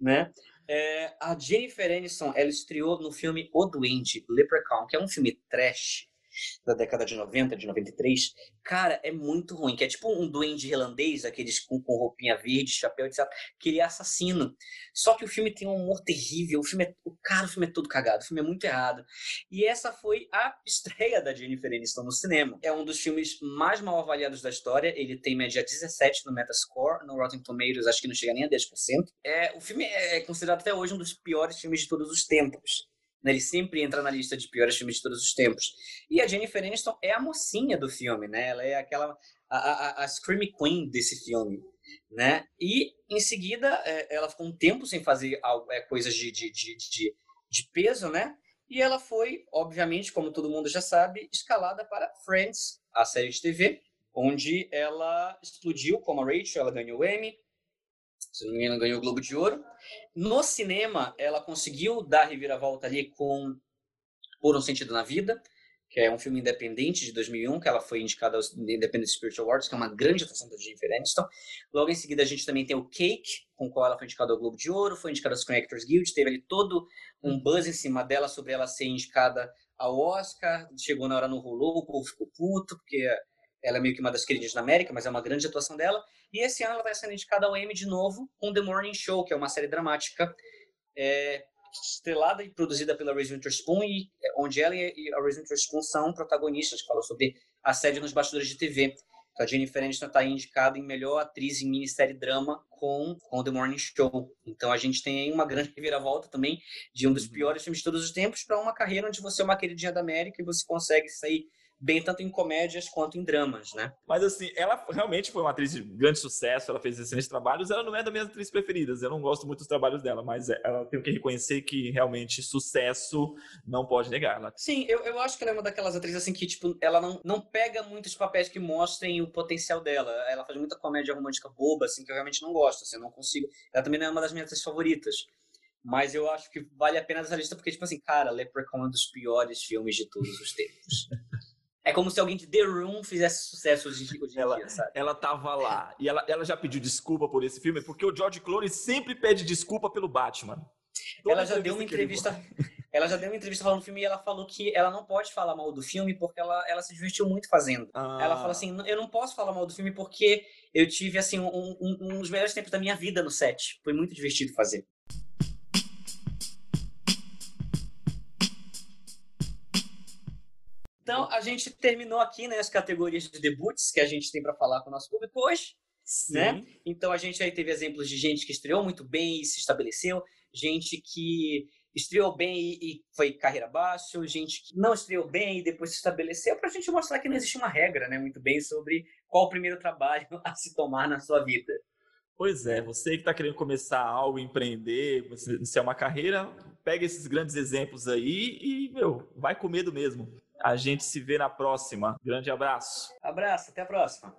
né, é, a Jennifer Aniston, ela estreou no filme O Doente, Leprechaun, que é um filme trash, da década de 90, de 93, cara, é muito ruim. Que é tipo um duende irlandês, aqueles com, com roupinha verde, chapéu, etc. Que ele é assassino. Só que o filme tem um humor terrível. O filme é, o cara, o filme é todo cagado. O filme é muito errado. E essa foi a estreia da Jennifer Aniston no cinema. É um dos filmes mais mal avaliados da história. Ele tem média 17 no Metascore. No Rotten Tomatoes, acho que não chega nem a 10%. É, o filme é considerado até hoje um dos piores filmes de todos os tempos. Né? Ele sempre entra na lista de piores filmes de todos os tempos. E a Jennifer Aniston é a mocinha do filme, né? Ela é aquela a, a, a Scream Queen desse filme, né? E em seguida é, ela ficou um tempo sem fazer algo, é, coisas de, de, de, de, de peso, né? E ela foi, obviamente, como todo mundo já sabe, escalada para Friends, a série de TV, onde ela explodiu como a Rachel, ela ganhou o Emmy, se não me engano, ganhou o Globo de Ouro. No cinema, ela conseguiu dar reviravolta ali com Por um Sentido na Vida, que é um filme independente de 2001, que ela foi indicada aos Independent Spirit Awards, que é uma grande atuação da Jennifer Aniston. Logo em seguida, a gente também tem o Cake, com o qual ela foi indicada ao Globo de Ouro, foi indicada ao Screen Actors Guild, teve ali todo um buzz em cima dela sobre ela ser indicada ao Oscar, chegou na hora não rolou, o povo ficou puto, porque ela é meio que uma das queridinhas da América, mas é uma grande atuação dela. E esse ano ela vai sendo indicada ao Emmy de novo com The Morning Show, que é uma série dramática é, estrelada e produzida pela Reese Witherspoon, e, é, onde ela e a Reese Witherspoon são protagonistas, que falam sobre assédio nos bastidores de TV. Então, a Jennifer Aniston está indicada em melhor atriz em minissérie drama com, com The Morning Show. Então a gente tem aí uma grande reviravolta também de um dos piores filmes de todos os tempos para uma carreira onde você é uma queridinha da América e você consegue sair bem tanto em comédias quanto em dramas, né? Mas assim, ela realmente foi uma atriz de grande sucesso, ela fez excelentes trabalhos, ela não é das minhas atrizes preferidas, eu não gosto muito dos trabalhos dela, mas ela tem que reconhecer que realmente sucesso não pode negar. Ela... Sim, eu, eu acho que ela é uma daquelas atrizes assim que, tipo, ela não, não pega muitos papéis que mostrem o potencial dela. Ela faz muita comédia romântica boba, assim, que eu realmente não gosto, assim, eu não consigo. Ela também não é uma das minhas atrizes favoritas. Mas eu acho que vale a pena essa lista porque, tipo assim, cara, Leprechaun é um dos piores filmes de todos os tempos. É como se alguém de The Room fizesse sucesso hoje, ela, em dia, sabe? Ela tava lá e ela, ela já pediu desculpa por esse filme, porque o George Clooney sempre pede desculpa pelo Batman. Toda ela já deu uma entrevista. Ela já deu uma entrevista falando do filme e ela falou que ela não pode falar mal do filme porque ela, ela se divertiu muito fazendo. Ah. Ela fala assim: eu não posso falar mal do filme porque eu tive assim um, um, um dos melhores tempos da minha vida no set. Foi muito divertido fazer. Então, a gente terminou aqui né, as categorias de debuts que a gente tem para falar com o nosso público hoje. Né? Então, a gente aí teve exemplos de gente que estreou muito bem e se estabeleceu, gente que estreou bem e foi carreira baixa, gente que não estreou bem e depois se estabeleceu, para a gente mostrar que não existe uma regra né, muito bem sobre qual o primeiro trabalho a se tomar na sua vida. Pois é, você que está querendo começar algo, empreender, se é uma carreira, pega esses grandes exemplos aí e, meu, vai com medo mesmo. A gente se vê na próxima. Grande abraço. Abraço, até a próxima.